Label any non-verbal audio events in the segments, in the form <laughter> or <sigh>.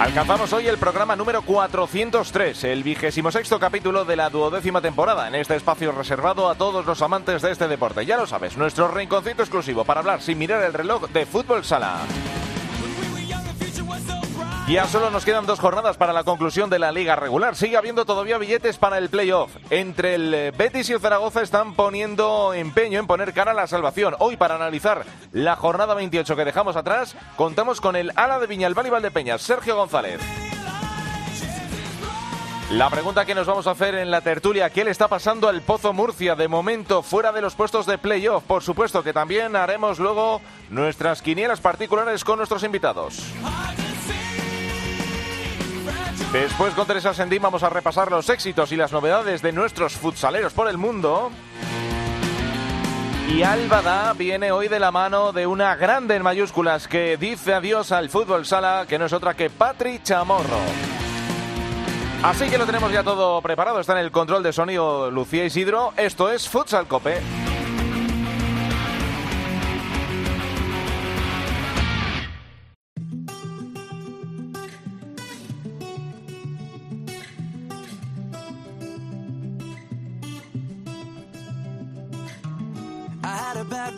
Alcanzamos hoy el programa número 403, el vigésimo sexto capítulo de la duodécima temporada, en este espacio reservado a todos los amantes de este deporte. Ya lo sabes, nuestro rinconcito exclusivo para hablar sin mirar el reloj de fútbol sala. Ya solo nos quedan dos jornadas para la conclusión de la liga regular. Sigue habiendo todavía billetes para el playoff. Entre el eh, Betis y el Zaragoza están poniendo empeño en poner cara a la salvación. Hoy para analizar la jornada 28 que dejamos atrás, contamos con el ala de Viñalbal y Valdepeñas, Sergio González. La pregunta que nos vamos a hacer en la tertulia, ¿qué le está pasando al Pozo Murcia de momento fuera de los puestos de playoff? Por supuesto que también haremos luego nuestras quinielas particulares con nuestros invitados. Después con Teresa Sendín vamos a repasar los éxitos y las novedades de nuestros futsaleros por el mundo. Y Álvada viene hoy de la mano de una grande en mayúsculas que dice adiós al fútbol sala, que no es otra que Patri Chamorro. Así que lo tenemos ya todo preparado, está en el control de sonido Lucía Isidro. Esto es Futsal Cope.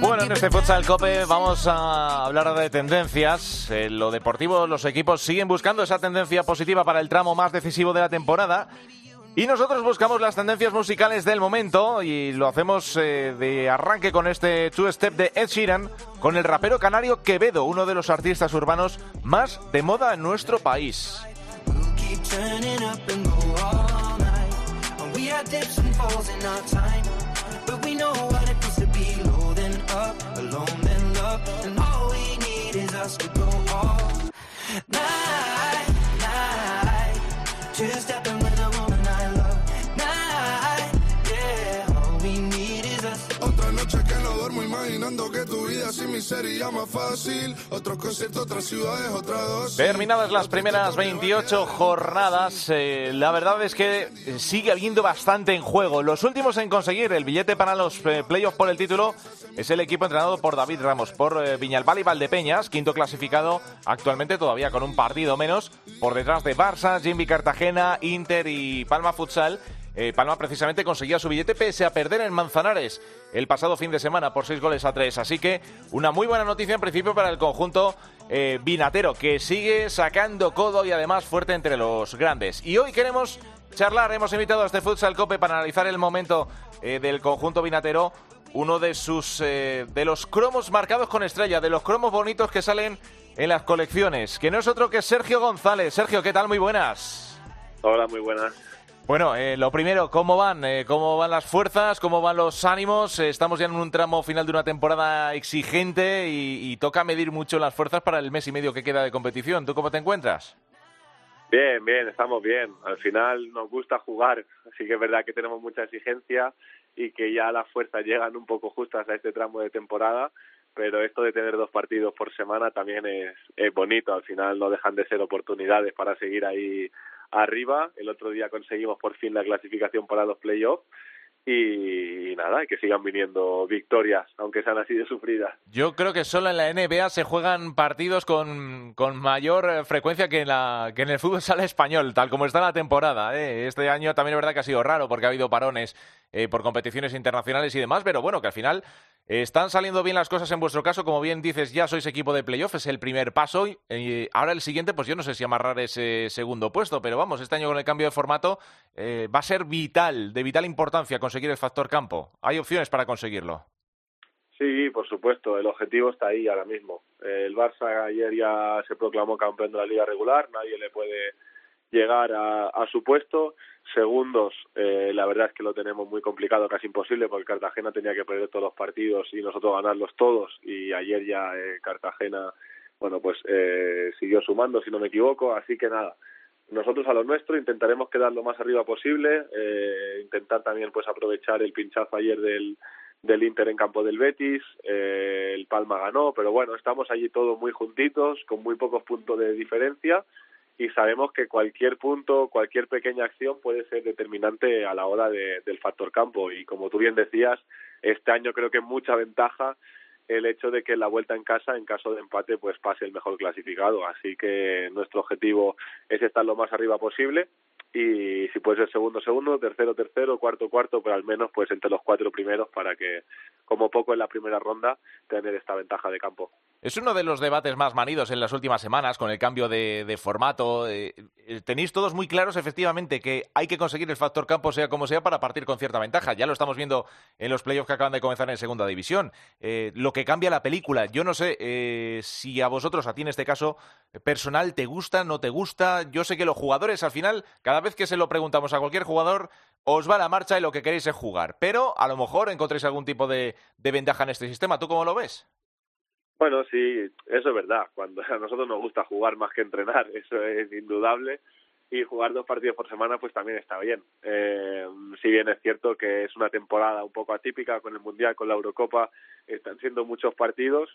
Bueno, en este Futsal Cope vamos a hablar de tendencias. En lo deportivo, los equipos siguen buscando esa tendencia positiva para el tramo más decisivo de la temporada. Y nosotros buscamos las tendencias musicales del momento y lo hacemos eh, de arranque con este Two Step de Ed Sheeran con el rapero canario Quevedo, uno de los artistas urbanos más de moda en nuestro país. And all we need is us to go all night, night. Just stepping with a woman I love. Night, yeah. All we need is us. Otra noche que no duermo imaginando que sin mí sería más fácil. Otro concierto, otras ciudades, otra dosis. Terminadas las primeras 28 jornadas, eh, la verdad es que sigue habiendo bastante en juego. Los últimos en conseguir el billete para los eh, playoffs por el título es el equipo entrenado por David Ramos, por eh, Viñalbal y Valdepeñas, quinto clasificado actualmente todavía con un partido menos, por detrás de Barça, Jimmy Cartagena, Inter y Palma Futsal. Eh, Palma precisamente conseguía su billete pese a perder en Manzanares el pasado fin de semana por seis goles a tres. Así que una muy buena noticia en principio para el conjunto eh, vinatero que sigue sacando codo y además fuerte entre los grandes. Y hoy queremos charlar, hemos invitado a este Futsal Cope para analizar el momento eh, del conjunto vinatero. Uno de sus eh, de los cromos marcados con estrella, de los cromos bonitos que salen en las colecciones, que no es otro que Sergio González. Sergio, ¿qué tal? Muy buenas. Hola, muy buenas. Bueno, eh, lo primero, ¿cómo van? Eh, ¿Cómo van las fuerzas? ¿Cómo van los ánimos? Eh, estamos ya en un tramo final de una temporada exigente y, y toca medir mucho las fuerzas para el mes y medio que queda de competición. ¿Tú cómo te encuentras? Bien, bien, estamos bien. Al final nos gusta jugar, así que es verdad que tenemos mucha exigencia y que ya las fuerzas llegan un poco justas a este tramo de temporada, pero esto de tener dos partidos por semana también es, es bonito. Al final no dejan de ser oportunidades para seguir ahí arriba. El otro día conseguimos por fin la clasificación para los playoffs y, nada, que sigan viniendo victorias, aunque sean así de sufridas. Yo creo que solo en la NBA se juegan partidos con, con mayor eh, frecuencia que en, la, que en el fútbol sala español, tal como está la temporada. ¿eh? Este año también es verdad que ha sido raro porque ha habido parones eh, por competiciones internacionales y demás, pero bueno, que al final eh, están saliendo bien las cosas en vuestro caso. Como bien dices, ya sois equipo de playoff, es el primer paso. Y ahora el siguiente, pues yo no sé si amarrar ese segundo puesto, pero vamos, este año con el cambio de formato eh, va a ser vital, de vital importancia conseguir el factor campo. Hay opciones para conseguirlo. Sí, por supuesto, el objetivo está ahí ahora mismo. El Barça ayer ya se proclamó campeón de la liga regular, nadie le puede llegar a, a su puesto. Segundos, eh, la verdad es que lo tenemos muy complicado, casi imposible, porque Cartagena tenía que perder todos los partidos y nosotros ganarlos todos. Y ayer ya eh, Cartagena, bueno, pues eh, siguió sumando, si no me equivoco. Así que nada, nosotros a lo nuestro intentaremos quedar lo más arriba posible, eh, intentar también pues aprovechar el pinchazo ayer del del Inter en campo del Betis, eh, el Palma ganó, pero bueno, estamos allí todos muy juntitos, con muy pocos puntos de diferencia y sabemos que cualquier punto, cualquier pequeña acción puede ser determinante a la hora de, del factor campo y como tú bien decías, este año creo que es mucha ventaja el hecho de que la vuelta en casa, en caso de empate, pues pase el mejor clasificado. Así que nuestro objetivo es estar lo más arriba posible y si puede ser segundo, segundo, tercero, tercero, cuarto, cuarto, pero al menos pues entre los cuatro primeros para que, como poco en la primera ronda, tener esta ventaja de campo. Es uno de los debates más manidos en las últimas semanas con el cambio de, formato. Eh, eh, tenéis todos muy claros, efectivamente, que hay que conseguir el factor campo, sea como sea, para partir con cierta ventaja. Ya lo estamos viendo en los playoffs que acaban de comenzar en segunda división. Eh, lo que cambia la película, yo no sé eh, si a vosotros, a ti en este caso personal, te gusta, no te gusta. Yo sé que los jugadores, al final, cada vez que se lo preguntamos a cualquier jugador, os va la marcha y lo que queréis es jugar. Pero a lo mejor encontréis algún tipo de, de ventaja en este sistema. ¿Tú cómo lo ves? Bueno, sí, eso es verdad. Cuando a nosotros nos gusta jugar más que entrenar, <laughs> eso es indudable. Y jugar dos partidos por semana, pues también está bien. Eh, si bien es cierto que es una temporada un poco atípica con el Mundial, con la Eurocopa, están siendo muchos partidos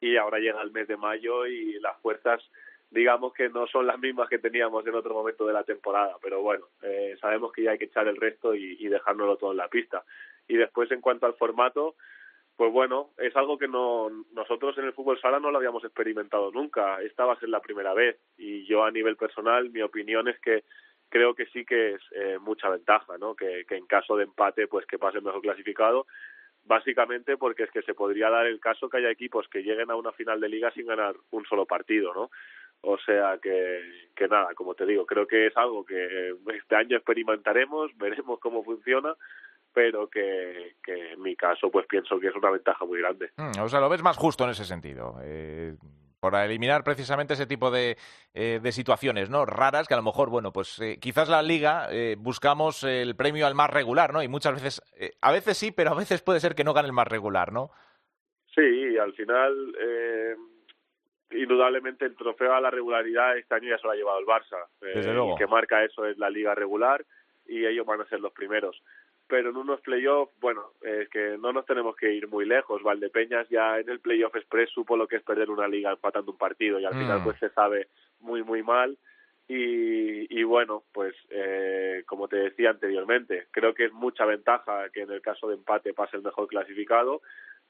y ahora llega el mes de mayo y las fuerzas, digamos que no son las mismas que teníamos en otro momento de la temporada. Pero bueno, eh, sabemos que ya hay que echar el resto y, dejárnoslo todo en la pista. Y después, en cuanto al formato, pues bueno, es algo que no nosotros en el fútbol sala no lo habíamos experimentado nunca. Esta va a ser la primera vez y yo a nivel personal mi opinión es que creo que sí que es eh, mucha ventaja, ¿no? Que, que en caso de empate pues que pase mejor clasificado, básicamente porque es que se podría dar el caso que haya equipos que lleguen a una final de liga sin ganar un solo partido, ¿no? O sea que, que nada, como te digo, creo que es algo que este año experimentaremos, <laughs> veremos cómo funciona, pero que, que en mi caso pues pienso que es una ventaja muy grande. Mm, o sea, lo ves más justo en ese sentido. Eh, para eliminar precisamente ese tipo de, eh, de, situaciones no raras que a lo mejor bueno pues eh, quizás la liga eh, buscamos el premio al más regular no y muchas veces a veces sí pero a veces puede ser que no gane el más regular no sí al final eh, indudablemente el trofeo a la regularidad este año ya se lo ha llevado el Barça Desde luego. el que marca eso es la liga regular y ellos van a ser los primeros pero en unos playoffs, bueno, es que no nos tenemos que ir muy lejos. Valdepeñas ya en el playoff express supo lo que es perder una liga empatando un partido y al Mm. final pues se sabe muy muy mal y, y bueno, pues eh, como te decía anteriormente, creo que es mucha ventaja que en el caso de empate pase el mejor clasificado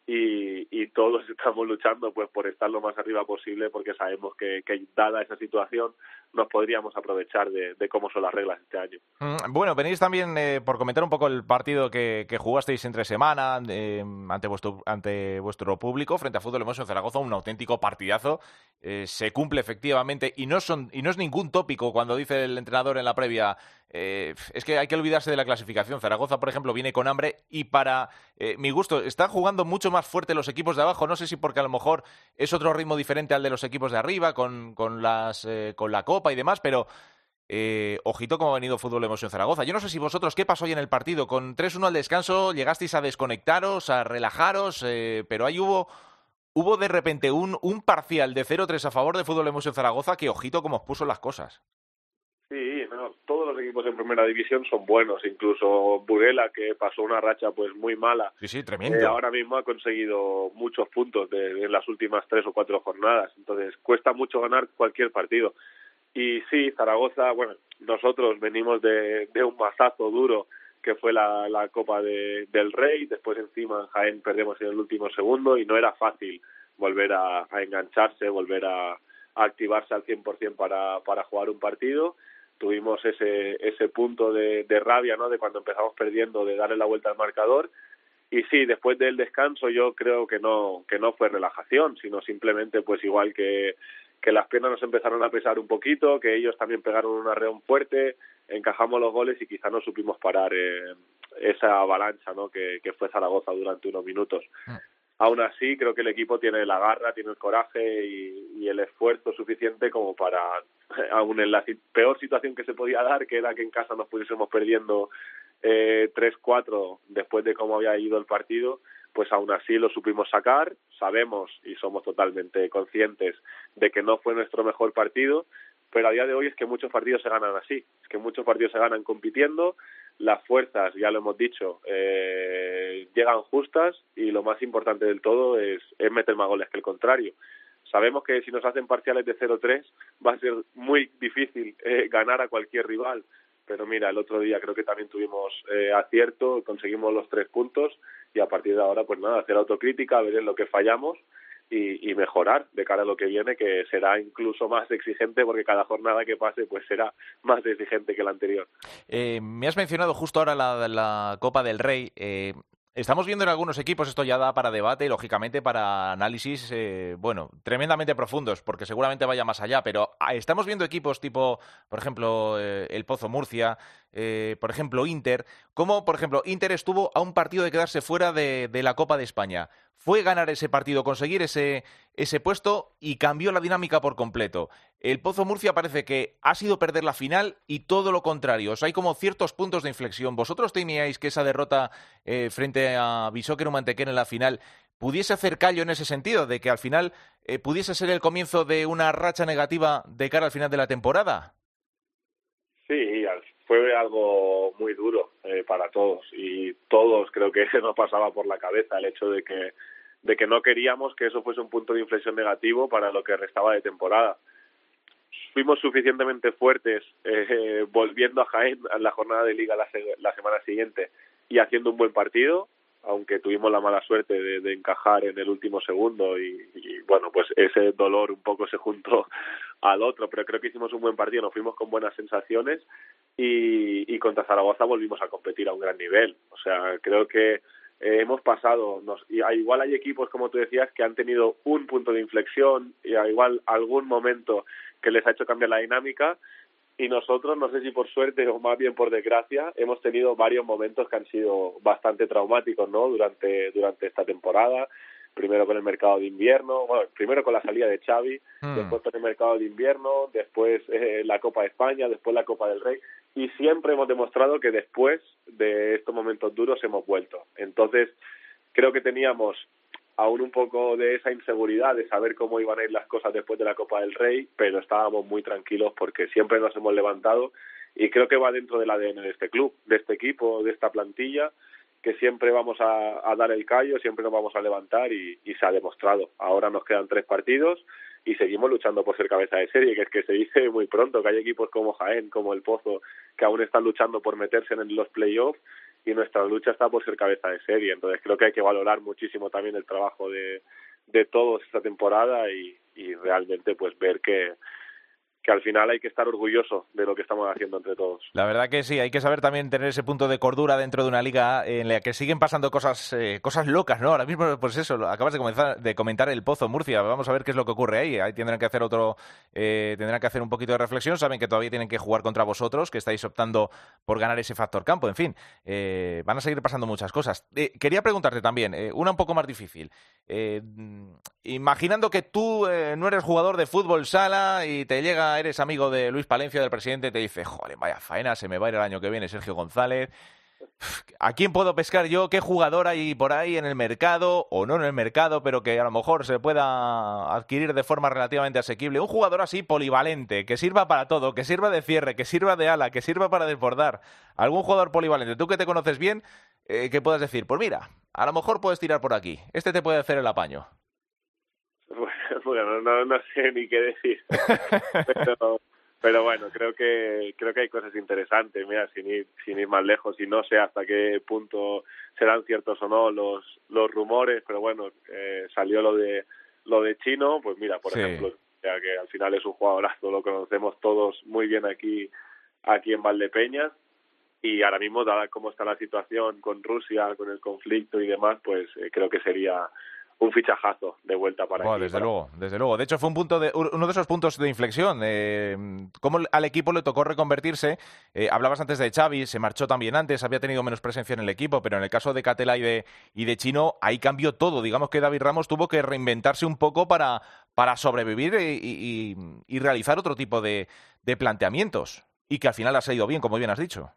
y, y todos <laughs> estamos luchando pues por estar lo más arriba posible porque sabemos que, dada esa situación nos podríamos aprovechar de, cómo son las reglas este año. Mm, Bueno, venís también eh, por comentar un poco el partido que, jugasteis entre semana eh, ante, vuestro, ante vuestro público frente a Fútbol Emoso en Zaragoza, un auténtico partidazo. Eh, se cumple efectivamente y no, son, y no es ningún tópico cuando dice el entrenador en la previa eh, es que hay que olvidarse de la clasificación. Zaragoza, por ejemplo, viene con hambre y para eh, mi gusto están jugando mucho más fuerte los equipos de abajo. No sé si porque a lo mejor es otro ritmo diferente al de los equipos de arriba con, con, las, eh, con la Copa y demás, pero eh, ojito cómo ha venido Fútbol Emoción Zaragoza. Yo no sé si vosotros, ¿qué pasó hoy en el partido? Con 3-1 al descanso, llegasteis a desconectaros, a relajaros, eh, pero ahí hubo, hubo de repente un, un parcial de 0-3 a favor de Fútbol Emoción Zaragoza que ojito cómo os puso las cosas. Sí, no, todos los equipos en primera división son buenos, incluso Burela, que pasó una racha pues muy mala. Sí, sí, tremendo. Eh, ahora mismo ha conseguido muchos puntos de, en las últimas tres o cuatro jornadas, entonces cuesta mucho ganar cualquier partido. Y sí, Zaragoza, bueno, nosotros venimos de, de un mazazo duro que fue la, la Copa de, del Rey, después encima en Jaén perdemos en el último segundo y no era fácil volver a, a engancharse, volver a, a activarse al 100% para, para jugar un partido tuvimos ese ese punto de, de rabia no de cuando empezamos perdiendo de darle la vuelta al marcador. Y sí después del descanso yo creo que no que no fue relajación sino simplemente pues igual que que las piernas nos empezaron a pesar un poquito que ellos también pegaron un arreón fuerte encajamos los goles y quizá no supimos parar eh, esa avalancha no que, que fue Zaragoza durante unos minutos aún así creo que el equipo tiene la garra, tiene el coraje y, el esfuerzo suficiente como para, <laughs> aún en la peor situación que se podía dar, que era que en casa nos pudiésemos perdiendo eh, 3-4 después de cómo había ido el partido, pues aún así lo supimos sacar, sabemos y somos totalmente conscientes de que no fue nuestro mejor partido, pero a día de hoy es que muchos partidos se ganan así, es que muchos partidos se ganan compitiendo, las fuerzas, ya lo hemos dicho, eh, llegan justas y lo más importante del todo es, es meter más goles que el contrario. Sabemos que si nos hacen parciales de 0-3 va a ser muy difícil eh, ganar a cualquier rival, pero mira, el otro día creo que también tuvimos eh, acierto, conseguimos los tres puntos y a partir de ahora, pues nada, hacer autocrítica, ver en lo que fallamos y, y, mejorar de cara a lo que viene, que será incluso más exigente porque cada jornada que pase pues será más exigente que la anterior. Eh, me has mencionado justo ahora la, Copa del Rey. Eh, Estamos viendo en algunos equipos, esto ya da para debate y lógicamente para análisis, eh, bueno, tremendamente profundos, porque seguramente vaya más allá, pero ah, estamos viendo equipos tipo, por ejemplo, eh, el Pozo Murcia, eh, por ejemplo, Inter, como, por ejemplo, Inter estuvo a un partido de quedarse fuera de, de la Copa de España. Fue ganar ese partido, conseguir ese, ese puesto y cambió la dinámica por completo. El Pozo Murcia parece que ha sido perder la final y todo lo contrario. O sea, hay como ciertos puntos de inflexión. ¿Vosotros temíais que esa derrota eh, frente a Bisóquero Mantequera en la final pudiese hacer callo en ese sentido, de que al final eh, pudiese ser el comienzo de una racha negativa de cara al final de la temporada? Sí, fue algo muy duro eh, para todos y todos creo que <laughs> nos pasaba por la cabeza el hecho de que de que no queríamos que eso fuese un punto de inflexión negativo para lo que restaba de temporada. Fuimos suficientemente fuertes eh, <laughs> volviendo a Jaén en la jornada de liga la, la semana siguiente y haciendo un buen partido, aunque tuvimos la mala suerte de, de encajar en el último segundo y, y, bueno, pues ese dolor un poco se juntó <laughs> al otro, pero creo que hicimos un buen partido, nos fuimos con buenas sensaciones y, y contra Zaragoza volvimos a competir a un gran nivel. O sea, creo que eh, hemos pasado, nos, y igual hay equipos, como tú decías, que han tenido un punto de inflexión y igual algún momento que les ha hecho cambiar la dinámica y nosotros, no sé si por suerte o más bien por desgracia, hemos tenido varios momentos que han sido bastante traumáticos, ¿no? Durante, durante esta temporada primero con el mercado de invierno, bueno, primero con la salida de Xavi, mm. después con el mercado de invierno, después eh, la Copa de España, después la Copa del Rey, y siempre hemos demostrado que después de estos momentos duros hemos vuelto. Entonces, creo que teníamos aún un poco de esa inseguridad de saber cómo iban a ir las cosas después de la Copa del Rey, pero estábamos muy tranquilos porque siempre nos hemos levantado y creo que va dentro del ADN de este club, de este equipo, de esta plantilla, que siempre vamos a, a, dar el callo, siempre nos vamos a levantar y, y, se ha demostrado. Ahora nos quedan tres partidos y seguimos luchando por ser cabeza de serie, que es que se dice muy pronto que hay equipos como Jaén, como el Pozo, que aún están luchando por meterse en los playoffs y nuestra lucha está por ser cabeza de serie. Entonces creo que hay que valorar muchísimo también el trabajo de, de todos esta temporada y, y realmente pues ver que, que al final hay que estar orgulloso de lo que estamos haciendo entre todos. La verdad que sí, hay que saber también tener ese punto de cordura dentro de una liga en la que siguen pasando cosas eh, cosas locas, ¿no? Ahora mismo, pues eso, acabas de, comenzar, de comentar el Pozo Murcia, vamos a ver qué es lo que ocurre ahí. Ahí tendrán que hacer otro, eh, tendrán que hacer un poquito de reflexión, saben que todavía tienen que jugar contra vosotros, que estáis optando por ganar ese factor campo, en fin, eh, van a seguir pasando muchas cosas. Eh, quería preguntarte también, eh, una un poco más difícil. Eh, imaginando que tú no eres jugador de fútbol sala y te llega, eres amigo de Luis Palencia, del presidente, te dice, joder, vaya faena, se me va a ir el año que viene Sergio González. ¿A quién puedo pescar yo? ¿Qué jugador hay por ahí en el mercado? O no en el mercado, pero que a lo mejor se pueda adquirir de forma relativamente asequible. Un jugador así polivalente, que sirva para todo, que sirva de cierre, que sirva de ala, que sirva para desbordar. Algún jugador polivalente, tú que te conoces bien, eh, que puedas decir, pues mira, a lo mejor puedes tirar por aquí. Este te puede hacer el apaño. Bueno, no, no sé ni qué decir. <laughs> pero, pero bueno, creo que creo que hay cosas interesantes, mira, sin ir sin ir más lejos y no sé hasta qué punto serán ciertos o no los los rumores, pero bueno, eh, salió lo de lo de Chino, pues mira, por sí. ejemplo, ya que al final es un jugadorazo, lo conocemos todos muy bien aquí aquí en Valdepeñas y ahora mismo dada cómo está la situación con Rusia, con el conflicto y demás, pues eh, creo que sería un fichajazo de vuelta para Buah, desde luego, desde luego. De hecho, fue un punto de, uno de esos puntos de inflexión. Eh, cómo al equipo le tocó reconvertirse. Eh, hablabas antes de Xavi, se marchó también antes, había tenido menos presencia en el equipo, pero en el caso de Catela y de, y de Chino, ahí cambió todo. Digamos que David Ramos tuvo que reinventarse un poco para, para sobrevivir y, y realizar otro tipo de, de planteamientos. Y que al final ha salido bien, como bien has dicho.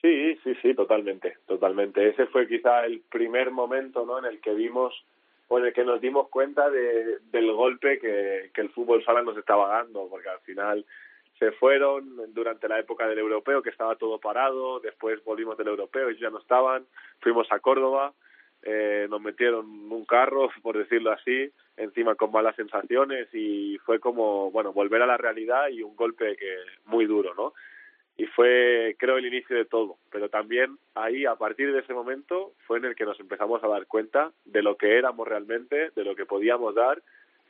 Sí, sí, sí, totalmente, totalmente. Ese fue quizá el primer momento ¿no? en el que vimos o en el que nos dimos cuenta de, del golpe que, que el fútbol sala nos estaba dando, porque al final se fueron durante la época del europeo, que estaba todo parado, después volvimos del europeo, y ya no estaban, fuimos a Córdoba, eh, nos metieron un carro, <laughs> por decirlo así, encima con malas sensaciones y fue como, bueno, volver a la realidad y un golpe que muy duro, ¿no? Y fue creo el inicio de todo pero también ahí a partir de ese momento fue en el que nos empezamos a dar cuenta de lo que éramos realmente de lo que podíamos dar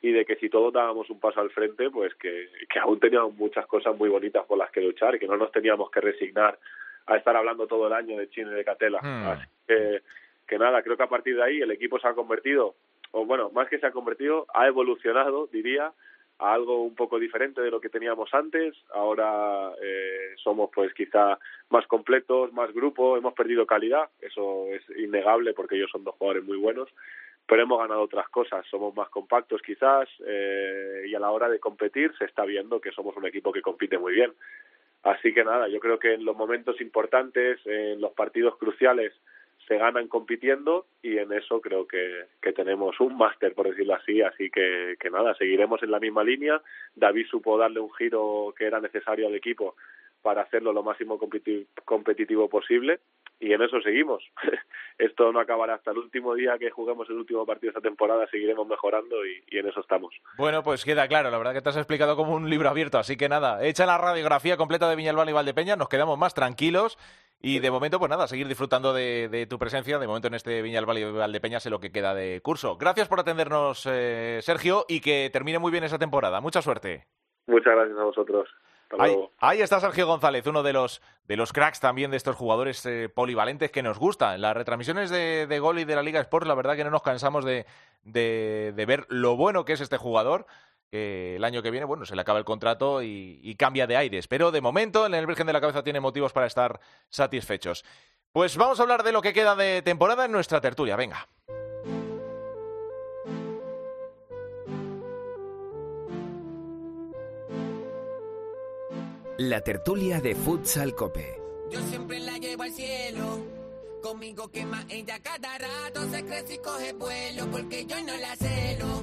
y de que si todos dábamos un paso al frente pues que, que aún teníamos muchas cosas muy bonitas por las que luchar y que no nos teníamos que resignar a estar hablando todo el año de China y de Catela Hmm. así que, que nada creo que a partir de ahí el equipo se ha convertido o bueno más que se ha convertido ha evolucionado diría algo un poco diferente de lo que teníamos antes. Ahora eh, somos pues quizá más completos, más grupo, hemos perdido calidad, eso es innegable porque ellos son dos jugadores muy buenos, pero hemos ganado otras cosas, somos más compactos quizás eh, y a la hora de competir se está viendo que somos un equipo que compite muy bien. Así que nada, yo creo que en los momentos importantes, en los partidos cruciales, se ganan compitiendo y en eso creo que, que tenemos un máster, por decirlo así, así que, que nada, seguiremos en la misma línea. David supo darle un giro que era necesario al equipo para hacerlo lo máximo competi- competitivo posible y en eso seguimos. <laughs> Esto no acabará hasta el último día que juguemos el último partido de esta temporada, seguiremos mejorando y, y en eso estamos. Bueno, pues queda claro, la verdad que te has explicado como un libro abierto, así que nada, hecha la radiografía completa de Viñalbal y Valdepeña, nos quedamos más tranquilos y de momento, pues nada, seguir disfrutando de, de tu presencia, de momento en este Viñalbal y Valdepeña sé lo que queda de curso. Gracias por atendernos, eh, Sergio, y que termine muy bien esa temporada. Mucha suerte. Muchas gracias a vosotros. Ahí, está Sergio González, uno de los, de los cracks también de estos jugadores eh, polivalentes que nos gusta. En las retransmisiones de, de Gol y de la Liga Sports, la verdad que no nos cansamos de, de, de ver lo bueno que es este jugador. Que el año que viene, bueno, se le acaba el contrato y, y cambia de aires. Pero de momento, en el Virgen de la Cabeza tiene motivos para estar satisfechos. Pues vamos a hablar de lo que queda de temporada en nuestra tertulia. Venga. La tertulia de Futsal Cope. Yo siempre la llevo al cielo. Conmigo quema ella cada rato. Se crece y coge vuelo porque yo no la celo.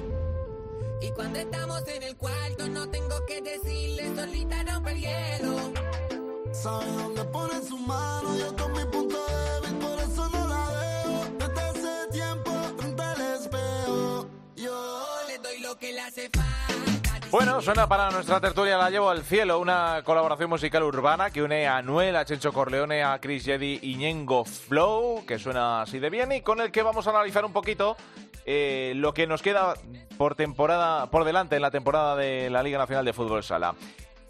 Y cuando estamos en el cuarto no tengo que decirle solita rompe el hielo. Sabe dónde pone su mano, yo con mi punto débil, por eso no la veo. Desde hace tiempo frente al espejo. Yo Le doy lo que le hace falta. Bueno, suena para nuestra tertulia La Llevo al Cielo, una colaboración musical urbana que une a Noel, a Chencho Corleone, a Chris Jedi y Ñengo Flow, que suena así de bien y con el que vamos a analizar un poquito eh, lo que nos queda por temporada, por delante en la temporada de la Liga Nacional de Fútbol Sala.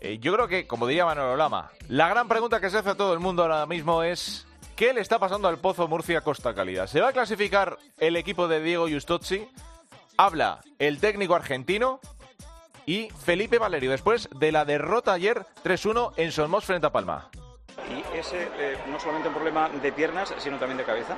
Eh, yo creo que, como diría Manolo Lama, la gran pregunta que se hace a todo el mundo ahora mismo es ¿qué le está pasando al Pozo Murcia Costa Calida? ¿Se va a clasificar el equipo de Diego Justozzi? Habla el técnico argentino y Felipe Valerio después de la derrota ayer 3-1 en Solmos frente a Palma. Y ese eh, no solamente un problema de piernas, sino también de cabeza.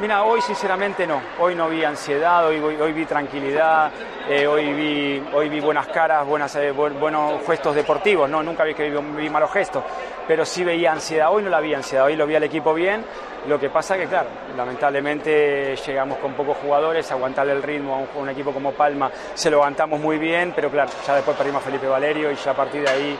Mira, hoy sinceramente no. Hoy no vi ansiedad, hoy, hoy, hoy vi tranquilidad, eh, hoy, vi, hoy vi buenas caras, buenas, eh, bu- buenos gestos deportivos. No, nunca vi que vi, vi malos gestos, pero sí veía ansiedad. Hoy no la vi ansiedad, hoy lo vi al equipo bien. Lo que pasa que, claro, lamentablemente llegamos con pocos jugadores, aguantarle el ritmo a un, equipo como Palma se lo aguantamos muy bien, pero claro, ya después perdimos a Felipe Valerio y ya a partir de ahí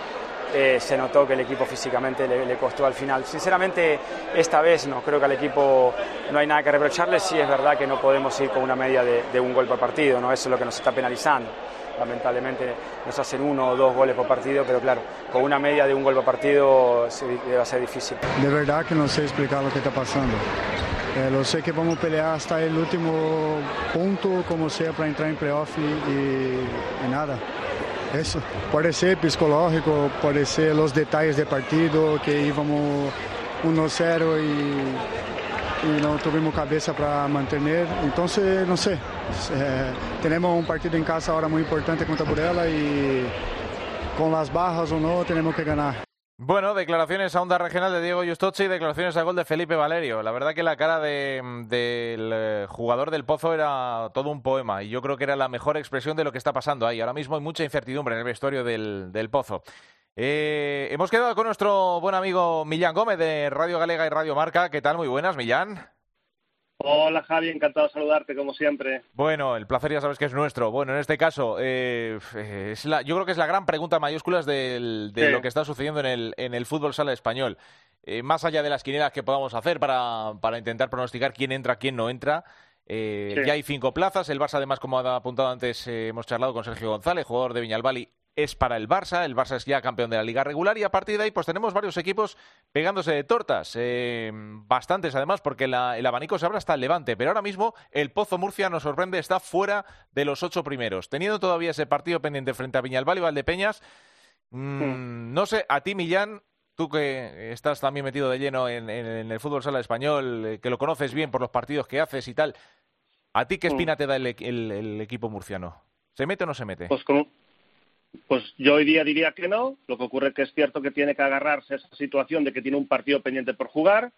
eh, se notó que el equipo físicamente le, le costó al final. Sinceramente, esta vez no, creo que al equipo no hay nada que reprocharle, sí es verdad que no podemos ir con una media de, de un gol por partido, ¿no? eso es lo que nos está penalizando. Lamentablemente nos hacen uno o dos goles por partido, pero claro, con una media de un gol por partido va a ser difícil. De verdad que no sé explicar lo que está pasando. Eh, lo sé que vamos a pelear hasta el último punto, como sea, para entrar en playoff y, nada. Eso. Puede ser psicológico, puede ser los detalles del partido, que íbamos 1-0 y, y no tuvimos cabeza para mantener. Entonces, no sé, eh, tenemos un partido en casa ahora muy importante contra Burela y con las bajas o no tenemos que ganar. Bueno, declaraciones a onda regional de Diego Justochi y declaraciones a gol de Felipe Valerio. La verdad que la cara del eh, jugador del Pozo era todo un poema y yo creo que era la mejor expresión de lo que está pasando ahí. Ahora mismo hay mucha incertidumbre en el vestuario del, del Pozo. Eh, hemos quedado con nuestro buen amigo Millán Gómez de Radio Galega y Radio Marca. ¿Qué tal? Muy buenas, Millán. Hola Javi, encantado de saludarte como siempre. Bueno, el placer ya sabes que es nuestro. Bueno, en este caso, eh, es la, yo creo que es la gran pregunta mayúsculas del, de Sí. lo que está sucediendo en el, en el fútbol sala español. Eh, más allá de las quinielas que podamos hacer para, para intentar pronosticar quién entra, quién no entra, eh, Sí. ya hay cinco plazas. El Barça, además, como ha apuntado antes, hemos charlado con Sergio González, jugador de Viñalbali, es para el Barça. El Barça es ya campeón de la liga regular y a partir de ahí pues tenemos varios equipos pegándose de tortas. eh, bastantes además porque la- el abanico se abre hasta el Levante. Pero ahora mismo el Pozo Murcia nos sorprende, está fuera de los ocho primeros. Teniendo todavía ese partido pendiente frente a Viñalbal y Valdepeñas. mm, No sé, a ti Millán, tú que estás también metido de lleno en, en- en el fútbol sala español, eh, que lo conoces bien por los partidos que haces y tal. ¿A ti qué Mm. espina te da el, el- el equipo murciano? ¿Se mete o no se mete? Pues, pues yo hoy día diría que no. Lo que ocurre es que es cierto que tiene que agarrarse a esa situación de que tiene un partido pendiente por jugar.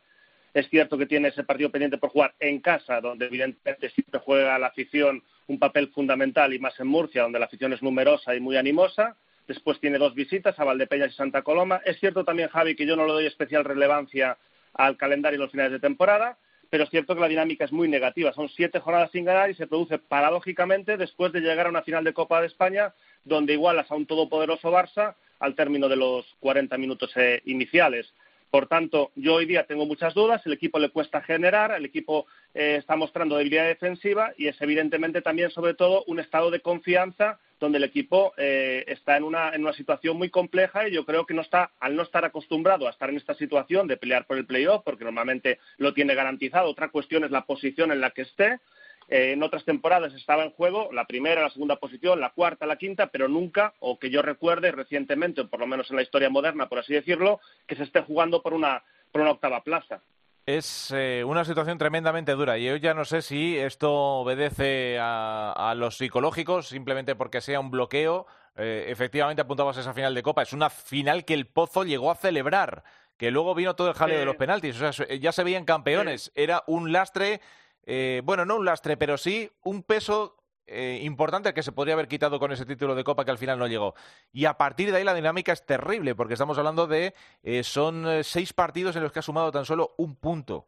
Es cierto que tiene ese partido pendiente por jugar en casa, donde evidentemente siempre juega la afición un papel fundamental y más en Murcia, donde la afición es numerosa y muy animosa. Después tiene dos visitas a Valdepeñas y Santa Coloma. Es cierto también, Javi, que yo no le doy especial relevancia al calendario y los finales de temporada, pero es cierto que la dinámica es muy negativa. Son siete jornadas sin ganar y se produce paradójicamente después de llegar a una final de Copa de España donde igualas a un todopoderoso Barça al término de los 40 minutos eh, iniciales. Por tanto, yo hoy día tengo muchas dudas, el equipo le cuesta generar, el equipo eh, está mostrando debilidad defensiva y es evidentemente también, sobre todo, un estado de confianza donde el equipo eh, está en una, en una situación muy compleja y yo creo que no está, al no estar acostumbrado a estar en esta situación de pelear por el playoff, porque normalmente lo tiene garantizado, otra cuestión es la posición en la que esté, eh, en otras temporadas estaba en juego la primera, la segunda posición, la cuarta, la quinta, pero nunca, o que yo recuerde recientemente, o por lo menos en la historia moderna, por así decirlo, que se esté jugando por una, por una octava plaza. Es eh, una situación tremendamente dura y yo ya no sé si esto obedece a, a los psicológicos simplemente porque sea un bloqueo. Eh, efectivamente apuntabas a esa final de Copa. Es una final que el Pozo llegó a celebrar, que luego vino todo el jaleo de los penaltis. O sea, ya se veían campeones. Era un lastre, eh, bueno, no un lastre, pero sí un peso eh, importante que se podría haber quitado con ese título de Copa que al final no llegó. Y a partir de ahí la dinámica es terrible, porque estamos hablando de eh, son eh, seis partidos en los que ha sumado tan solo un punto.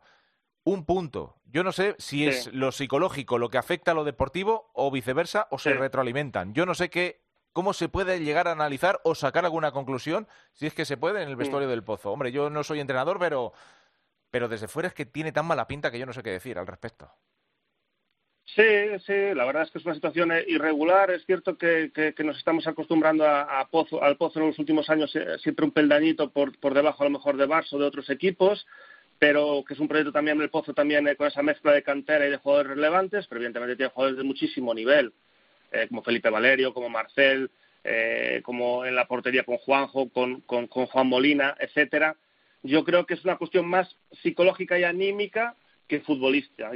Un punto. Yo no sé si Sí. es lo psicológico lo que afecta a lo deportivo o viceversa o se retroalimentan. Yo no sé qué, cómo se puede llegar a analizar o sacar alguna conclusión, si es que se puede en el vestuario del pozo. Hombre, yo no soy entrenador, pero, pero desde fuera es que tiene tan mala pinta que yo no sé qué decir al respecto. Sí, sí, la verdad es que es una situación eh, irregular. Es cierto que, nos estamos acostumbrando a, Pozo, al Pozo en los últimos años eh, siempre un peldañito por, por debajo a lo mejor de Barça o de otros equipos, pero que es un proyecto también el Pozo también eh, con esa mezcla de cantera y de jugadores relevantes, pero evidentemente tiene jugadores de muchísimo nivel, como Felipe Valerio, como Marcel, eh, como en la portería con Juanjo, con, con, Juan Molina, etcétera. Yo creo que es una cuestión más psicológica y anímica que futbolística,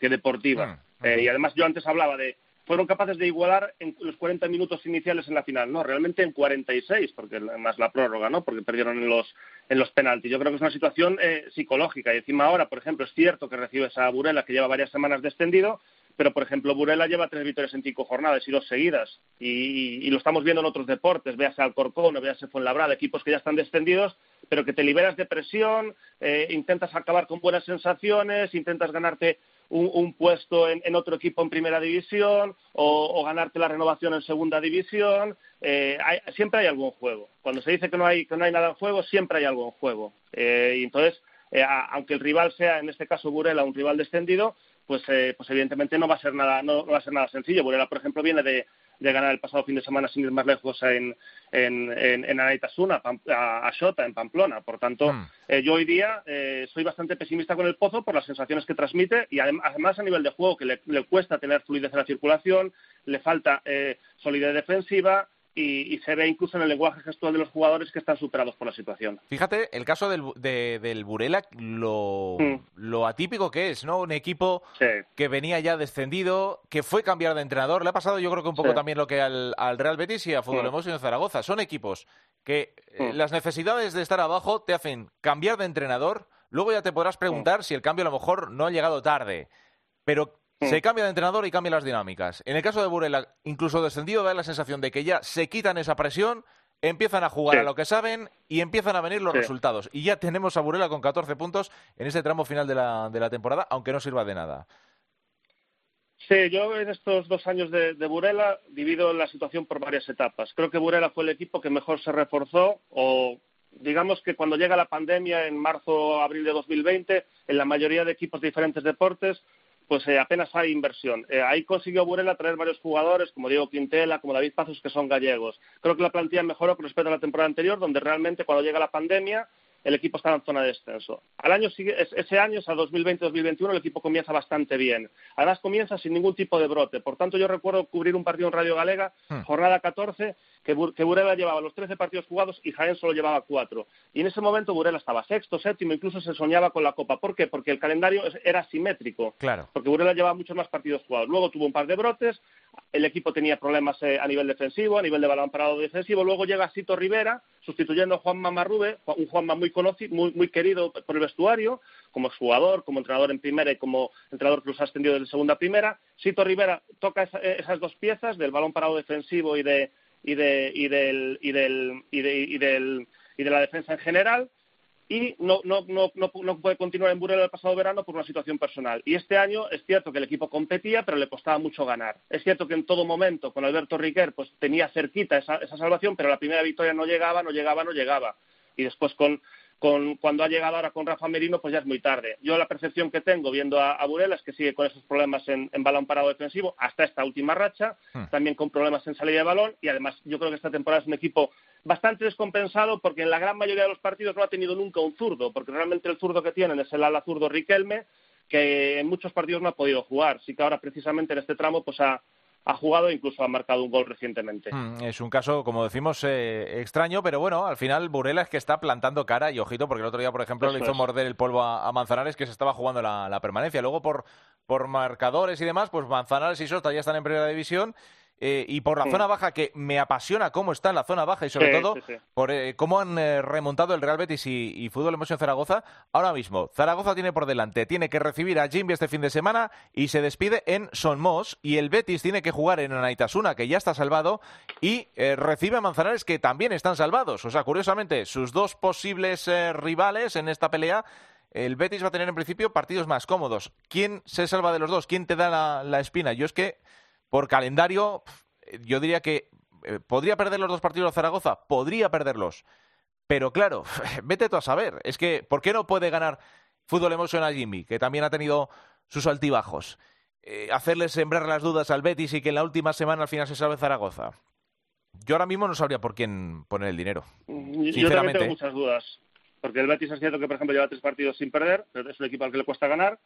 que deportiva. Mm, Eh, y además yo antes hablaba de fueron capaces de igualar en los 40 minutos iniciales en la final, no, realmente en 46, porque más la prórroga, ¿no? Porque perdieron en los en los penaltis. Yo creo que es una situación eh, psicológica. Y encima ahora, por ejemplo, es cierto que recibes a Burela que lleva varias semanas descendido, pero por ejemplo Burela lleva tres victorias en cinco jornadas y dos seguidas. Y, y lo estamos viendo en otros deportes, véase Alcorcón o véase Fuenlabrada, equipos que ya están descendidos, pero que te liberas de presión, eh, intentas acabar con buenas sensaciones, intentas ganarte un, un puesto en, en otro equipo en primera división o, ganarte la renovación en segunda división. Eh, hay- siempre hay algún juego. Cuando se dice que no hay que no hay nada en juego, siempre hay algo en juego. Eh, y entonces, eh, aunque el rival sea, en este caso Burela, un rival descendido, pues, eh, pues evidentemente no va a ser nada no, no va a ser nada sencillo. Burela, por ejemplo, viene de, de ganar el pasado fin de semana sin ir más lejos en, en, en, en Anaitasuna, a, a Xota, en Pamplona. Por tanto, Mm. eh, yo hoy día eh, soy bastante pesimista con el Pozo por las sensaciones que transmite y adem- además a nivel de juego que le, le cuesta tener fluidez en la circulación, le falta eh, solidez defensiva, y, y se ve incluso en el lenguaje gestual de los jugadores que están superados por la situación. Fíjate, el caso del, de- del Burela, lo, Mm. lo atípico que es, ¿no? Un equipo Sí. que venía ya descendido, que fue cambiar de entrenador. Le ha pasado yo creo que un poco Sí. también lo que al, al Real Betis y a Fútbol Mm. En Zaragoza. Son equipos que eh, Mm. las necesidades de estar abajo te hacen cambiar de entrenador. Luego ya te podrás preguntar si el cambio a lo mejor no ha llegado tarde. Pero Se cambia de entrenador y cambian las dinámicas. En el caso de Burela, incluso descendido, da la sensación de que ya se quitan esa presión, empiezan a jugar Sí. a lo que saben y empiezan a venir los Sí. resultados. Y ya tenemos a Burela con 14 puntos en este tramo final de la, de la temporada, aunque no sirva de nada. Sí, yo en estos dos años de, de Burela divido la situación por varias etapas. Creo que Burela fue el equipo que mejor se reforzó o digamos que cuando llega la pandemia en marzo o abril de 2020, en la mayoría de equipos de diferentes deportes, pues eh, apenas hay inversión. Eh, ahí consiguió Burela traer varios jugadores, como Diego Quintela, como David Pazos, que son gallegos. Creo que la plantilla mejoró con respecto a la temporada anterior, donde realmente cuando llega la pandemia el equipo estaba en zona de descenso. Al año ese año, o sea, 2020-2021, el equipo comienza bastante bien. Además, comienza sin ningún tipo de brote. Por tanto, yo recuerdo cubrir un partido en Radio Galega, Hmm. jornada 14, que, Bur- que Burela llevaba los 13 partidos jugados y Jaén solo llevaba 4. Y en ese momento Burela estaba sexto, séptimo, incluso se soñaba con la Copa. ¿Por qué? Porque el calendario era simétrico Claro. porque Burela llevaba muchos más partidos jugados. Luego tuvo un par de brotes, el equipo tenía problemas eh, a nivel defensivo, a nivel de balón parado defensivo. Luego llega Sito Rivera, sustituyendo a Juanma Marrube, un Juanma muy conocido, muy, muy querido por el vestuario, como jugador, como entrenador en primera y como entrenador que los ha ascendido desde segunda a primera. Sito Rivera toca esa- esas dos piezas del balón parado defensivo y de y de y del y del y de, y del y de la defensa en general y no, no, no, no, no puede continuar en Burela el pasado verano por una situación personal. Y este año es cierto que el equipo competía, pero le costaba mucho ganar. Es cierto que en todo momento con Alberto Riquer pues tenía cerquita esa, esa salvación, pero la primera victoria no llegaba, no llegaba, no llegaba. Y después con, con cuando ha llegado ahora con Rafa Merino, pues ya es muy tarde. Yo la percepción que tengo viendo a, a Burela es que sigue con esos problemas en, en balón parado defensivo hasta esta última racha, Hmm. también con problemas en salida de balón y además yo creo que esta temporada es un equipo bastante descompensado porque en la gran mayoría de los partidos no ha tenido nunca un zurdo, porque realmente el zurdo que tienen es el ala zurdo Riquelme, que en muchos partidos no ha podido jugar. Sí que ahora precisamente en este tramo pues ha, ha jugado e incluso ha marcado un gol recientemente. Mm, Es un caso, como decimos, eh, extraño, pero bueno, al final Burela es que está plantando cara y ojito, porque el otro día, por ejemplo, le hizo es. morder el polvo a, a Manzanares, que se estaba jugando la, la permanencia. Luego, por, por marcadores y demás, pues Manzanares y Sosta ya están en primera división. Eh, y por la Sí. zona baja, que me apasiona cómo está en la zona baja y sobre Sí, todo sí, por eh, cómo han eh, remontado el Real Betis y, y Fútbol Emoción Zaragoza. Ahora mismo, Zaragoza tiene por delante, tiene que recibir a Jimby este fin de semana y se despide en Sonmos. Y el Betis tiene que jugar en Anaitasuna, que ya está salvado, y recibe a Manzanares, que también están salvados. O sea, curiosamente, sus dos posibles rivales en esta pelea. El Betis va a tener en principio partidos más cómodos. ¿Quién se salva de los dos? ¿Quién te da la, la espina? Yo es que, por calendario, yo diría que eh, podría perder los dos partidos de Zaragoza, podría perderlos. Pero claro, <laughs> vete tú a saber. Es que, ¿por qué no puede ganar Fútbol Emotion a Jimmy, que también ha tenido sus altibajos? Eh, hacerle sembrar las dudas al Betis y que en la última semana al final se salve Zaragoza. Yo ahora mismo no sabría por quién poner el dinero. Yo también Sinceramente. tengo muchas dudas. Porque el Betis es cierto que, por ejemplo, lleva tres partidos sin perder, pero es un equipo al que le cuesta ganar.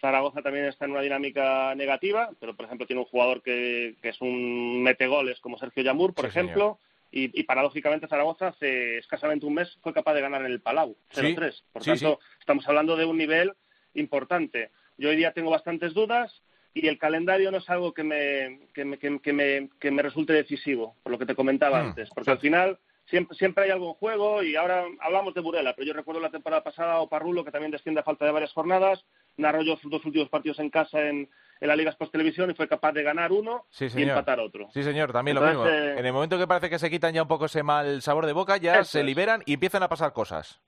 Zaragoza también está en una dinámica negativa, pero, por ejemplo, tiene un jugador que, que es un metegoles como Sergio Yamur, por Sí, señor. ejemplo. Y, y paradójicamente Zaragoza hace escasamente un mes fue capaz de ganar en el Palau, Sí, 0-3. Por sí, tanto, sí. estamos hablando de un nivel importante. Yo hoy día tengo bastantes dudas y el calendario no es algo que me, que me, que, que me, que me resulte decisivo, por lo que te comentaba Mm, antes. Porque al final siempre, siempre hay algo en juego y ahora hablamos de Burela, pero yo recuerdo la temporada pasada Oparrulo, que también desciende a falta de varias jornadas, narró yo sus dos últimos partidos en casa en, en la Liga Post Televisión y fue capaz de ganar uno Sí, y empatar otro. Sí, señor, también Entonces, lo mismo. eh, En el momento que parece que se quitan ya un poco ese mal sabor de boca, ya Eso se es. liberan y empiezan a pasar cosas.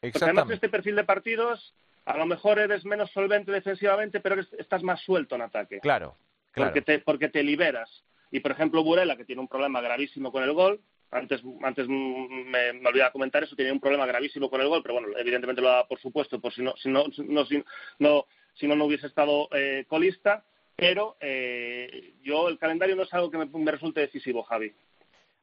Porque además Exactamente. este perfil de partidos, a lo mejor eres menos solvente defensivamente, pero eres- estás más suelto en ataque. Claro, claro. porque te, porque te liberas. Y por ejemplo, Burela, que tiene un problema gravísimo con el gol, antes, antes me, me olvidaba comentar eso, tenía un problema gravísimo con el gol, pero bueno, evidentemente lo da por supuesto, por si no, si no, si no, si no, si no, no hubiese estado eh, colista, pero eh, yo el calendario no es algo que me, me resulte decisivo, Javi.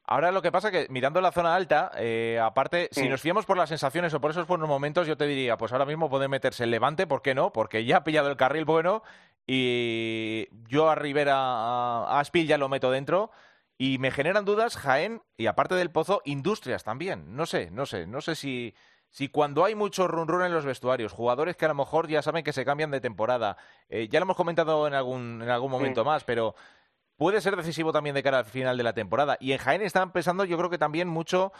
Ahora lo que pasa que mirando la zona alta, eh, aparte, si Mm. nos fiamos por las sensaciones o por esos buenos momentos, yo te diría, pues ahora mismo puede meterse el Levante, ¿por qué no? Porque ya ha pillado el carril bueno y yo a Rivera, a a Aspil ya lo meto dentro Y me generan dudas Jaén y aparte del Pozo, Industrias también. No sé, no sé, no sé si, si cuando hay mucho run run en los vestuarios, jugadores que a lo mejor ya saben que se cambian de temporada, eh, ya lo hemos comentado en algún, en algún momento más, pero puede ser decisivo también de cara al final de la temporada. Y en Jaén están pensando, yo creo que también mucho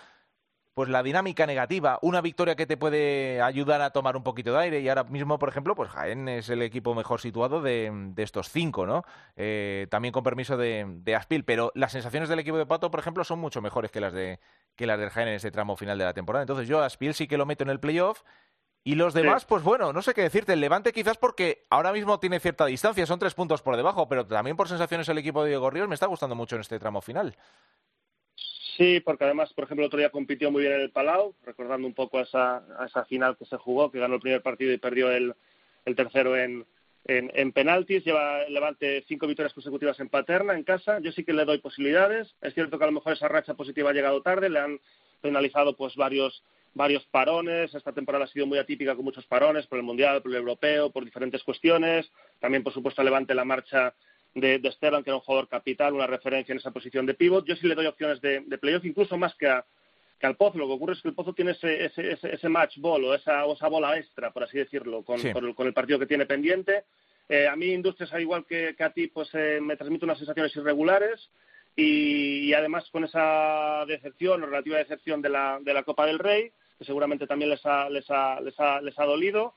pues la dinámica negativa, una victoria que te puede ayudar a tomar un poquito de aire y ahora mismo, por ejemplo, pues Jaén es el equipo mejor situado de, estos cinco, ¿no? Eh, también con permiso de, de, Aspil, pero las sensaciones del equipo de Pato, por ejemplo, son mucho mejores que las de que las del Jaén en ese tramo final de la temporada. Entonces yo a Aspil sí que lo meto en el playoff y los demás, pues bueno, no sé qué decirte. El Levante quizás porque ahora mismo tiene cierta distancia, son tres puntos por debajo, pero también por sensaciones el equipo de Diego Ríos me está gustando mucho en este tramo final. Sí, porque además, por ejemplo, el otro día compitió muy bien en el Palau, recordando un poco a esa, esa final que se jugó, que ganó el primer partido y perdió el, el tercero en, en, en, penaltis. Lleva Levante cinco victorias consecutivas en Paterna, en casa. Yo sí que le doy posibilidades. Es cierto que a lo mejor esa racha positiva ha llegado tarde. Le han penalizado pues varios varios parones. Esta temporada ha sido muy atípica con muchos parones por el Mundial, por el Europeo, por diferentes cuestiones. También, por supuesto, Levante la marcha de, de, Esteban, que era un jugador capital, una referencia en esa posición de pívot. Yo sí le doy opciones de, de playoff, incluso más que, a, que, al Pozo. Lo que ocurre es que el Pozo tiene ese, ese, ese, ese match ball o esa, o esa, bola extra, por así decirlo, con, sí. con, el, con el, partido que tiene pendiente. Eh, a mí, Industrias, al igual que, que a ti, pues eh, me transmite unas sensaciones irregulares. Y, y, además con esa decepción o relativa decepción de la, de la Copa del Rey, que seguramente también les ha, les ha, les ha, les ha dolido.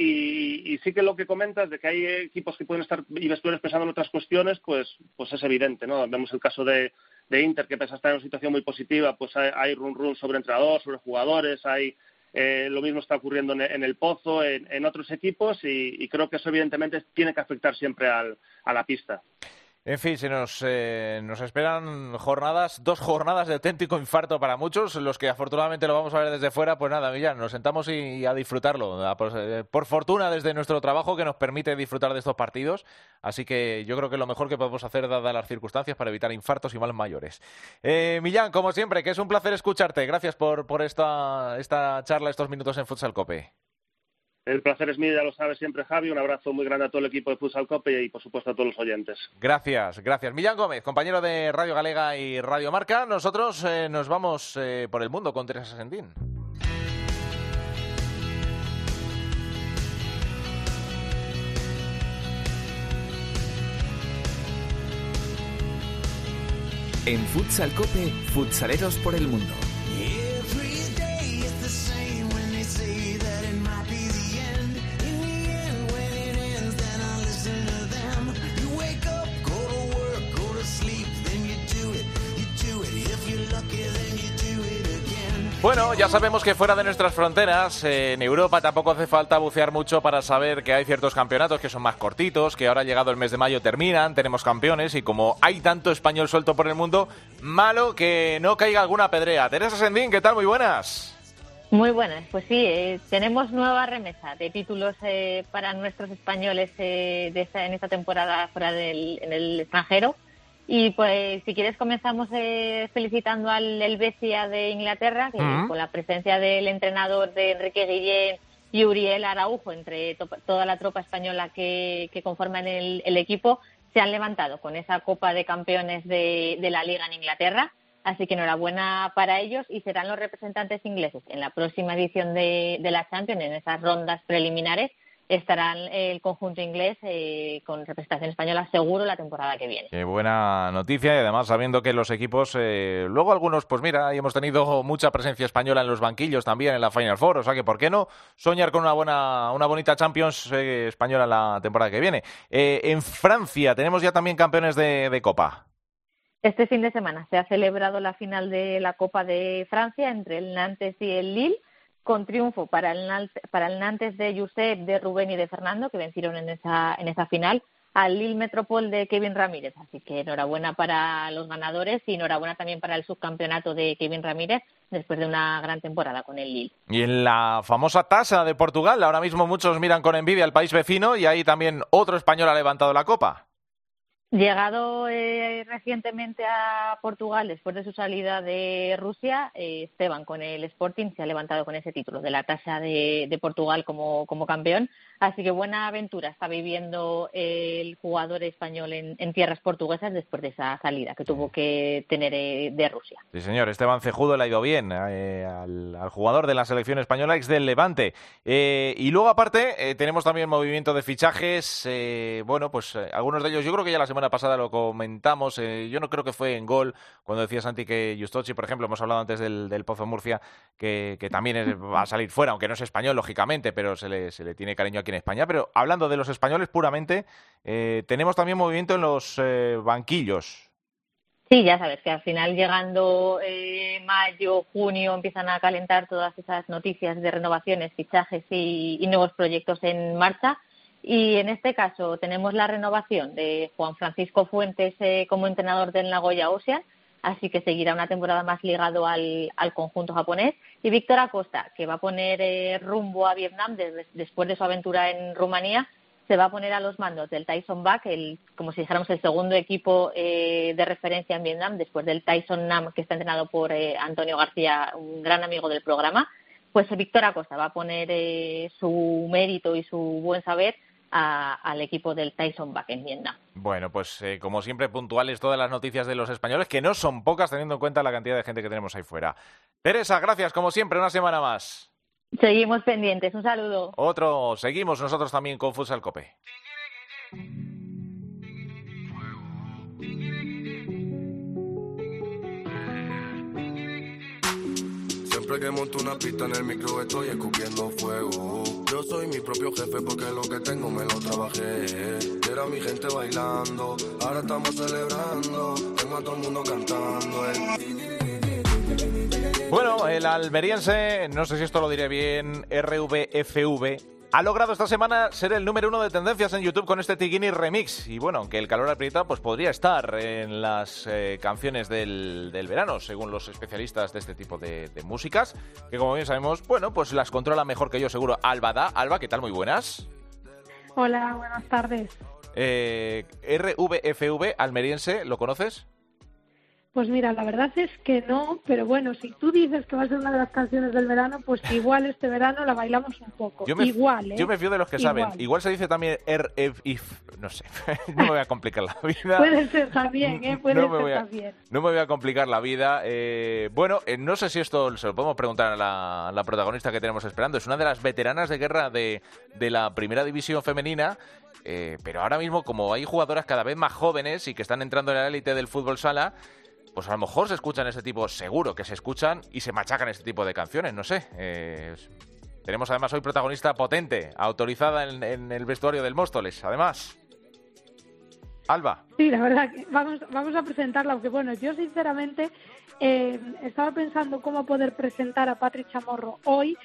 Y, y, sí que lo que comentas de que hay equipos que pueden estar y vestuarios pensando en otras cuestiones, pues, pues es evidente, ¿no? Vemos el caso de, de Inter, que pese estar en una situación muy positiva, pues hay, hay run run sobre entrenador, sobre jugadores, hay eh, lo mismo está ocurriendo en, en el Pozo, en, en otros equipos, y, y, creo que eso evidentemente tiene que afectar siempre al, a la pista. En fin, se nos, eh, nos esperan jornadas, dos jornadas de auténtico infarto para muchos, los que afortunadamente lo vamos a ver desde fuera, pues nada, Millán, nos sentamos y, a disfrutarlo. Eh, por, fortuna, desde nuestro trabajo, que nos permite disfrutar de estos partidos. Así que yo creo que lo mejor que podemos hacer, dadas las circunstancias, para evitar infartos y males mayores. Eh, Millán, como siempre, que es un placer escucharte. Gracias por, por esta, esta charla, estos minutos en Futsal Cope. El placer es mío, ya lo sabes siempre, Javi. Un abrazo muy grande a todo el equipo de Futsal Cope y, por supuesto, a todos los oyentes. Gracias, gracias. Millán Gómez, compañero de Radio Galega y Radio Marca. Nosotros eh, nos vamos eh, por el mundo con Teresa Sendín. En Futsal Cope, futsaleros por el mundo. Ya sabemos que fuera de nuestras fronteras, en Europa tampoco hace falta bucear mucho para saber que hay ciertos campeonatos que son más cortitos, que ahora llegado el mes de mayo terminan, tenemos campeones y como hay tanto español suelto por el mundo, malo que no caiga alguna pedrea. Teresa Sendín, ¿qué tal? Muy buenas. Muy buenas, pues sí, eh, tenemos nueva remesa de títulos eh, para nuestros españoles eh, de esta, en esta temporada fuera del extranjero. Y pues si quieres comenzamos eh, felicitando al Helvecia de Inglaterra, que uh -huh. con la presencia del entrenador de Enrique Guillén y Uriel Araujo, entre to toda la tropa española que, que conforman el, el, equipo, se han levantado con esa Copa de Campeones de, de la Liga en Inglaterra. Así que enhorabuena para ellos y serán los representantes ingleses en la próxima edición de, de la Champions, en esas rondas preliminares estará el conjunto inglés eh, con representación española seguro la temporada que viene. Qué buena noticia y además sabiendo que los equipos, eh, luego algunos, pues mira, hemos tenido mucha presencia española en los banquillos también en la Final Four, o sea que ¿por qué no soñar con una buena, una bonita Champions eh, española la temporada que viene? Eh, en Francia tenemos ya también campeones de, de Copa. Este fin de semana se ha celebrado la final de la Copa de Francia entre el Nantes y el Lille con triunfo para el, para el Nantes de Josep, de Rubén y de Fernando, que vencieron en esa, en esa final, al Lille Metropol de Kevin Ramírez. Así que enhorabuena para los ganadores y enhorabuena también para el subcampeonato de Kevin Ramírez después de una gran temporada con el Lille. Y en la famosa tasa de Portugal, ahora mismo muchos miran con envidia al país vecino y ahí también otro español ha levantado la copa. Llegado eh, recientemente a Portugal después de su salida de Rusia, eh, Esteban con el Sporting se ha levantado con ese título de la tasa de, de Portugal como, como, campeón. Así que buena aventura está viviendo el jugador español en, en tierras portuguesas después de esa salida que tuvo que tener eh, de Rusia. Sí, señor. Esteban Cejudo le ha ido bien eh, al, al, jugador de la selección española, ex del Levante. Eh, y luego, aparte, tenemos también movimiento de fichajes. bueno, pues algunos de ellos, yo creo que ya la semana pasada lo comentamos. yo no creo que fue en gol cuando decía Santi que Justochi, por ejemplo, hemos hablado antes del, del Pozo Murcia, que, que también es, <laughs> va a salir fuera, aunque no es español, lógicamente, pero se le, se le tiene cariño aquí en España. Pero hablando de los españoles puramente, eh, tenemos también movimiento en los eh, banquillos. Sí, ya sabes que al final llegando eh, mayo, junio empiezan a calentar todas esas noticias de renovaciones, fichajes y, y nuevos proyectos en marcha. Y en este caso tenemos la renovación de Juan Francisco Fuentes eh, como entrenador del Nagoya Ocean, así que seguirá una temporada más ligado al, conjunto japonés. Y Víctor Acosta, que va a poner eh, rumbo a Vietnam después de su aventura en Rumanía, se va a poner a los mandos del Tyson Back, el, como si dijéramos el segundo equipo eh, de referencia en Vietnam, después del Tyson Nam, que está entrenado por eh, Antonio García, un gran amigo del programa. Pues Víctor Acosta va a poner eh, su mérito y su buen saber a, al equipo del Tyson Back en Vietnam. Bueno, pues eh, como siempre puntuales todas las noticias de los españoles, que no son pocas teniendo en cuenta la cantidad de gente que tenemos ahí fuera. Teresa, gracias como siempre, una semana más. Seguimos pendientes, un saludo. Otro, seguimos nosotros también con Futsal Cope. Siempre que monto una pista en el micro estoy escupiendo fuego. Yo soy mi propio jefe porque lo que tengo me lo trabajé. Era mi gente bailando, ahora estamos celebrando. Tengo a todo el mundo cantando. Bueno, el almeriense, no sé si esto lo diré bien, RVFV, ha logrado esta semana ser el número uno de tendencias en YouTube con este Tigini Remix. Y bueno, aunque el calor aprieta, pues podría estar en las eh, canciones del, del, verano, según los especialistas de este tipo de, de, músicas, que como bien sabemos, bueno, pues las controla mejor que yo seguro Alba da. Alba, ¿qué tal? Muy buenas. Hola, buenas tardes. Eh, RVFV, almeriense, ¿lo conoces? Pues mira, la verdad es que no, pero bueno, si tú dices que va a ser una de las canciones del verano, pues igual este verano la bailamos un poco. Yo me, igual, ¿eh? Yo me fío de los que igual. saben. Igual se dice también er, if, if no sé. <laughs> no me voy a complicar la vida. Puede ser también, ¿eh? Puede no ser a, también. No me voy a complicar la vida. Eh, bueno, eh, no sé si esto se lo podemos preguntar a la, a la, protagonista que tenemos esperando. Es una de las veteranas de guerra de, de la primera división femenina. Eh, pero ahora mismo, como hay jugadoras cada vez más jóvenes y que están entrando en la élite del fútbol sala, pues a lo mejor se escuchan este tipo, seguro que se escuchan y se machacan este tipo de canciones, no sé. Eh, tenemos además hoy protagonista potente, autorizada en, en, el vestuario del Móstoles, además. Alba. Sí, la verdad que vamos, vamos a presentarla, aunque bueno, yo sinceramente eh, estaba pensando cómo poder presentar a Patrick Chamorro hoy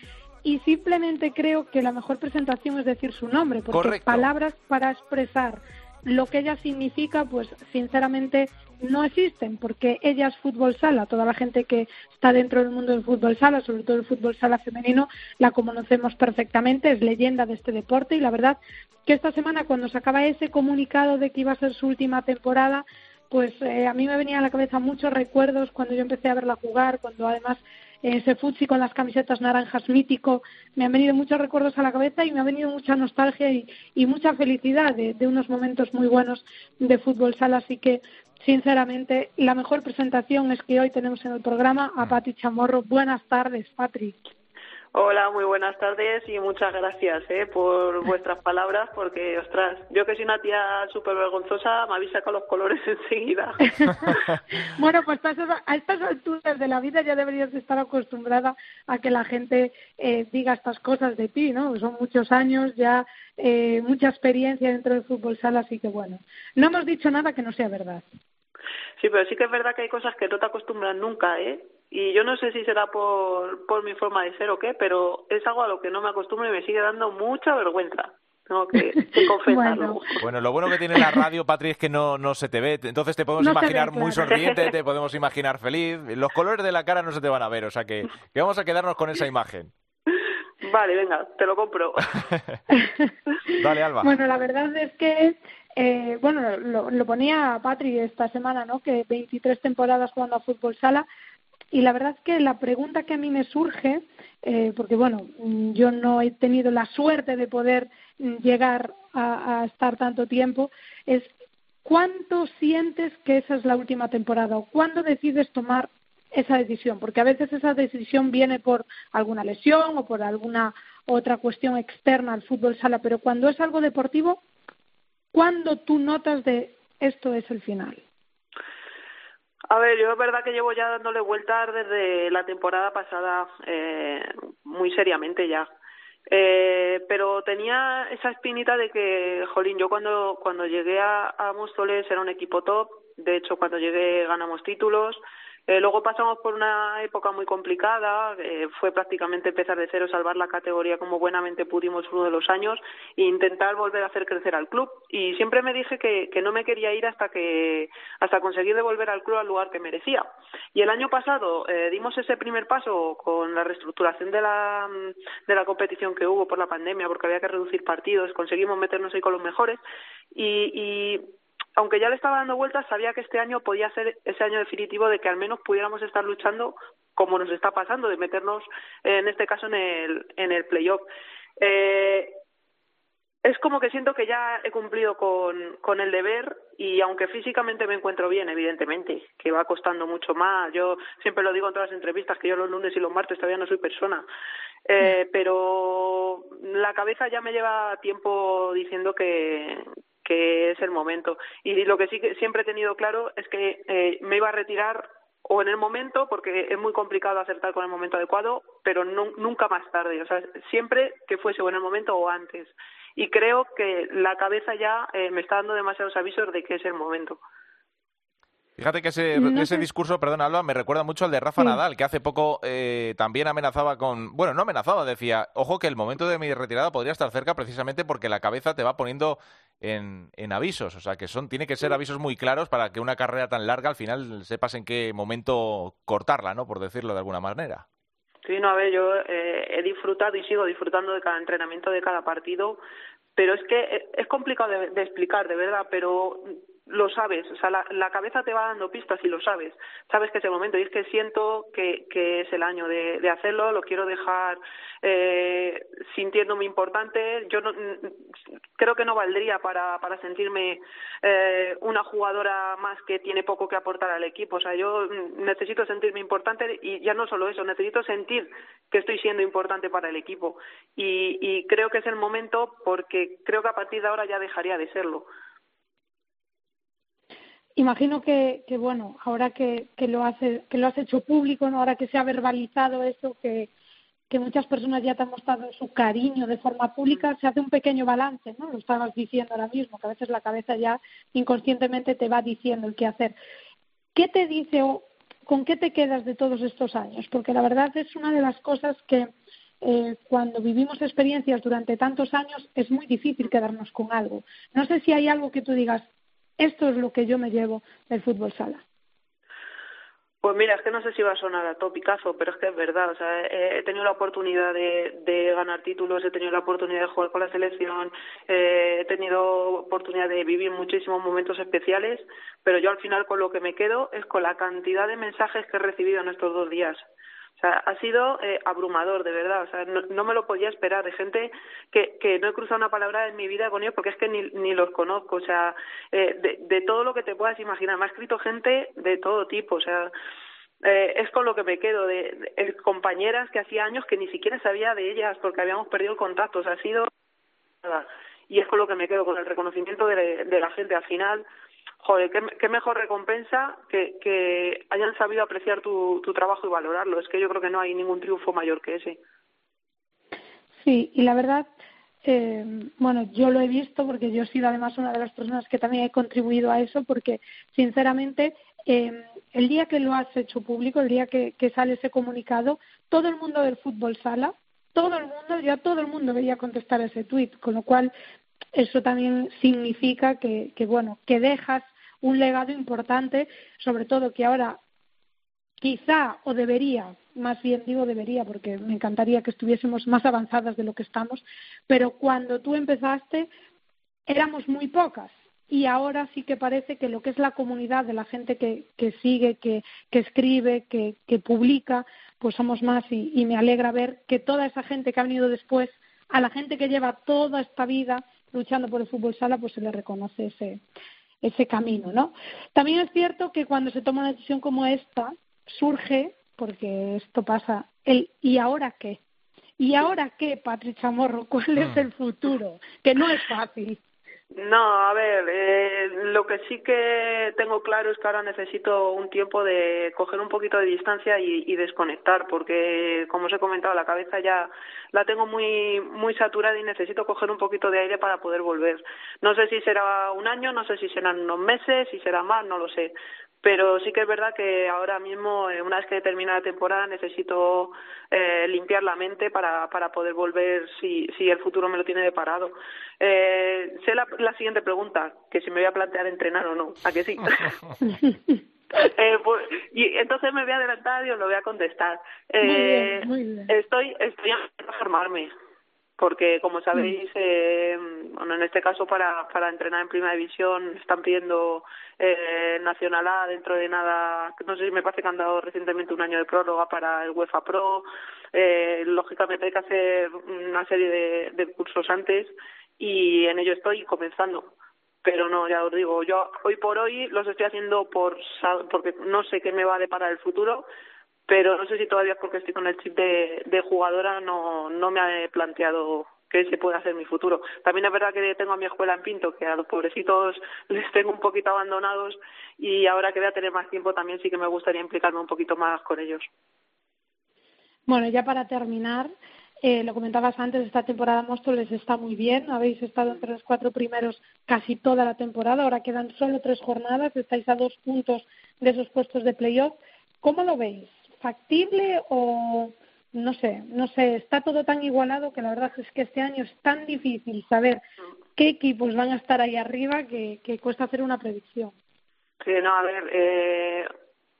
y simplemente creo que la mejor presentación es decir su nombre, porque Correcto. palabras para expresar lo que ella significa, pues sinceramente no existen, porque ella es fútbol sala. Toda la gente que está dentro del mundo del fútbol sala, sobre todo el fútbol sala femenino, la conocemos perfectamente, es leyenda de este deporte y la verdad que esta semana cuando se acaba ese comunicado de que iba a ser su última temporada, pues eh, a mí me venían a la cabeza muchos recuerdos cuando yo empecé a verla jugar, cuando además ese futsi con las camisetas naranjas mítico, me han venido muchos recuerdos a la cabeza y me ha venido mucha nostalgia y, y mucha felicidad de, de, unos momentos muy buenos de fútbol sala. Así que, sinceramente, la mejor presentación es que hoy tenemos en el programa a Pati Chamorro. Buenas tardes, Patri. Hola, muy buenas tardes y muchas gracias eh, por <laughs> vuestras palabras porque, ostras, yo que soy una tía súper vergonzosa, me habéis sacado los colores <laughs> enseguida. <laughs> bueno, pues a estas alturas de la vida ya deberías estar acostumbrada a que la gente eh, diga estas cosas de ti, ¿no? Son muchos años, ya eh, mucha experiencia dentro del fútbol sala, así que bueno, no hemos dicho nada que no sea verdad. Sí, pero sí que es verdad que hay cosas que no te acostumbran nunca, ¿eh? Y yo no sé si será por, por mi forma de ser o qué, pero es algo a lo que no me acostumbro y me sigue dando mucha vergüenza. Tengo que, <laughs> que confesarlo. bueno. bueno. lo bueno que tiene la radio, Patri, es que no, no se te ve. Entonces te podemos no imaginar ve, claro. muy sonriente, te <laughs> podemos imaginar feliz. Los colores de la cara no se te van a ver, o sea que, que vamos a quedarnos con esa imagen. Vale, venga, te lo compro. <laughs> Dale, Alba. Bueno, la verdad es que eh, bueno, lo, lo ponía Patri esta semana, ¿no? Que 23 temporadas jugando a fútbol sala. Y la verdad es que la pregunta que a mí me surge, eh, porque bueno, mm, yo no he tenido la suerte de poder mm, llegar a, a estar tanto tiempo, es ¿cuánto sientes que esa es la última temporada o cuándo decides tomar esa decisión? Porque a veces esa decisión viene por alguna lesión o por alguna otra cuestión externa al fútbol sala, pero cuando es algo deportivo, ¿cuándo tú notas de esto es el final? A ver, yo es verdad que llevo ya dándole vueltas desde la temporada pasada eh, muy seriamente ya. Eh, pero tenía esa espinita de que, jolín, yo cuando, cuando llegué a, a Móstoles era un equipo top, de hecho cuando llegué ganamos títulos, eh, luego pasamos por una época muy complicada, eh, fue prácticamente empezar de cero, salvar la categoría como buenamente pudimos uno de los años e intentar volver a hacer crecer al club. Y siempre me dije que, que no me quería ir hasta que hasta conseguir devolver al club al lugar que merecía. Y el año pasado eh, dimos ese primer paso con la reestructuración de la, de la competición que hubo por la pandemia, porque había que reducir partidos, conseguimos meternos ahí con los mejores y, y aunque ya le estaba dando vueltas, sabía que este año podía ser ese año definitivo de que al menos pudiéramos estar luchando como nos está pasando, de meternos en este caso en el, en el playoff. Eh, es como que siento que ya he cumplido con, con el deber y aunque físicamente me encuentro bien, evidentemente, que va costando mucho más, yo siempre lo digo en todas las entrevistas que yo los lunes y los martes todavía no soy persona, eh, pero la cabeza ya me lleva tiempo diciendo que, que es el momento. Y lo que sí que siempre he tenido claro es que eh, me iba a retirar o en el momento, porque es muy complicado acertar con el momento adecuado, pero nunca más tarde. O sea, siempre que fuese o en el momento o antes. Y creo que la cabeza ya eh, me está dando demasiados avisos de que es el momento. Fíjate que ese, ese discurso, perdón, Alba, me recuerda mucho al de Rafa Nadal, que hace poco eh, también amenazaba con. Bueno, no amenazaba, decía, ojo que el momento de mi retirada podría estar cerca precisamente porque la cabeza te va poniendo en, en avisos. O sea, que son tiene que ser avisos muy claros para que una carrera tan larga al final sepas en qué momento cortarla, ¿no? Por decirlo de alguna manera. Sí, no, a ver, yo eh, he disfrutado y sigo disfrutando de cada entrenamiento, de cada partido, pero es que eh, es complicado de explicar, de verdad, pero lo sabes, o sea, la, cabeza te va dando pistas y lo sabes, sabes que es el momento. Y es que siento que, que es el año de, de hacerlo, lo quiero dejar eh, sintiéndome importante, yo no, creo que no valdría para, para sentirme eh, una jugadora más que tiene poco que aportar al equipo, o sea, yo necesito sentirme importante y ya no solo eso, necesito sentir que estoy siendo importante para el equipo. Y, y creo que es el momento porque creo que a partir de ahora ya dejaría de serlo. Imagino que, que bueno, ahora que, que, lo hace, que lo has hecho público, ahora que se ha verbalizado eso, que, que muchas personas ya te han mostrado su cariño de forma pública, se hace un pequeño balance, ¿no? Lo estabas diciendo ahora mismo, que a veces la cabeza ya inconscientemente te va diciendo el qué hacer. ¿Qué te dice o con qué te quedas de todos estos años? Porque la verdad es una de las cosas que eh, cuando vivimos experiencias durante tantos años es muy difícil quedarnos con algo. No sé si hay algo que tú digas, esto es lo que yo me llevo del fútbol sala. Pues mira, es que no sé si va a sonar a topicazo, pero es que es verdad. O sea, he tenido la oportunidad de, ganar títulos, he tenido la oportunidad de jugar con la selección, eh, he tenido oportunidad de vivir muchísimos momentos especiales, pero yo al final con lo que me quedo es con la cantidad de mensajes que he recibido en estos dos días. Sea, ha sido eh, abrumador, de verdad. O sea, no, no, me lo podía esperar. De gente que, que no he cruzado una palabra en mi vida con ellos porque es que ni, ni los conozco. O sea, eh, de, todo lo que te puedas imaginar. Me ha escrito gente de todo tipo. O sea, eh, es con lo que me quedo. De, de, compañeras que hacía años que ni siquiera sabía de ellas porque habíamos perdido el contacto. O sea, ha sido. Y es con lo que me quedo, con el reconocimiento de, de la gente. Al final joder, qué, qué mejor recompensa que, que hayan sabido apreciar tu, trabajo y valorarlo. Es que yo creo que no hay ningún triunfo mayor que ese. Sí, y la verdad, eh, bueno, yo lo he visto porque yo he sido además una de las personas que también he contribuido a eso porque, sinceramente, eh, el día que lo has hecho público, el día que, que sale ese comunicado, todo el mundo del fútbol sala, todo el mundo, ya todo el mundo veía contestar ese tuit, con lo cual eso también significa que, que bueno, que dejas un legado importante, sobre todo que ahora quizá o debería, más bien digo debería porque me encantaría que estuviésemos más avanzadas de lo que estamos, pero cuando tú empezaste éramos muy pocas. Y ahora sí que parece que lo que es la comunidad de la gente que, que sigue, que, que escribe, que, que publica, pues somos más y, y me alegra ver que toda esa gente que ha venido después, a la gente que lleva toda esta vida luchando por el fútbol sala, pues se le reconoce ese, ese camino, ¿no? También es cierto que cuando se toma una decisión como esta, surge, porque esto pasa, el ¿y ahora qué? ¿Y ahora qué, Patrick Chamorro? ¿Cuál es el futuro? Que no es fácil. No, a ver, eh, lo que sí que tengo claro es que ahora necesito un tiempo de coger un poquito de distancia y, y, desconectar, porque como os he comentado, la cabeza ya la tengo muy muy saturada y necesito coger un poquito de aire para poder volver. No sé si será un año, no sé si serán unos meses, si será más, no lo sé pero sí que es verdad que ahora mismo, eh, una vez que termina la temporada, necesito eh, limpiar la mente para, para poder volver si, si el futuro me lo tiene deparado. Eh, sé la, la siguiente pregunta, que si me voy a plantear entrenar o no, ¿a que sí? <laughs> eh, pues, y entonces me voy a adelantar y os lo voy a contestar. Eh, muy bien, muy bien. Estoy, estoy a formarme porque como sabéis, eh, bueno, en este caso para, para entrenar en primera división están pidiendo eh, Nacional A dentro de nada, no sé si me parece que han dado recientemente un año de prórroga para el UEFA Pro, eh, lógicamente hay que hacer una serie de, de cursos antes y en ello estoy comenzando. Pero no, ya os digo, yo hoy por hoy los estoy haciendo por porque no sé qué me va a deparar el futuro, pero no sé si todavía porque estoy con el chip de, jugadora no, no me he planteado que se puede hacer mi futuro. También es verdad que tengo a mi escuela en Pinto, que a los pobrecitos <laughs> les tengo un poquito abandonados y ahora que voy a tener más tiempo también sí que me gustaría implicarme un poquito más con ellos. Bueno, ya para terminar, eh, lo comentabas antes, esta temporada Móstoles está muy bien, habéis estado entre los cuatro primeros casi toda la temporada, ahora quedan solo tres jornadas, estáis a dos puntos de esos puestos de playoff. ¿Cómo lo veis? Factible o no sé, no sé, está todo tan igualado que la verdad es que este año es tan difícil saber qué equipos van a estar ahí arriba que, cuesta hacer una predicción. Sí, no, a ver, eh,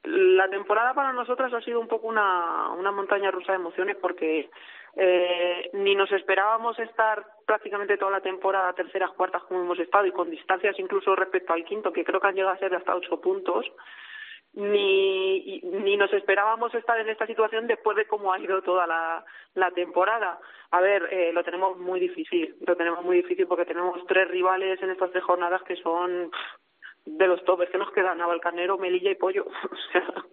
la temporada para nosotras ha sido un poco una, una montaña rusa de emociones porque eh, ni nos esperábamos estar prácticamente toda la temporada terceras, cuartas como hemos estado y con distancias incluso respecto al quinto, que creo que han llegado a ser hasta ocho puntos ni, ni nos esperábamos estar en esta situación después de cómo ha ido toda la, la temporada. A ver, eh, lo tenemos muy difícil, lo tenemos muy difícil porque tenemos tres rivales en estas tres jornadas que son de los topes que nos quedan, Navalcarnero, Melilla y Pollo. <laughs> o sea,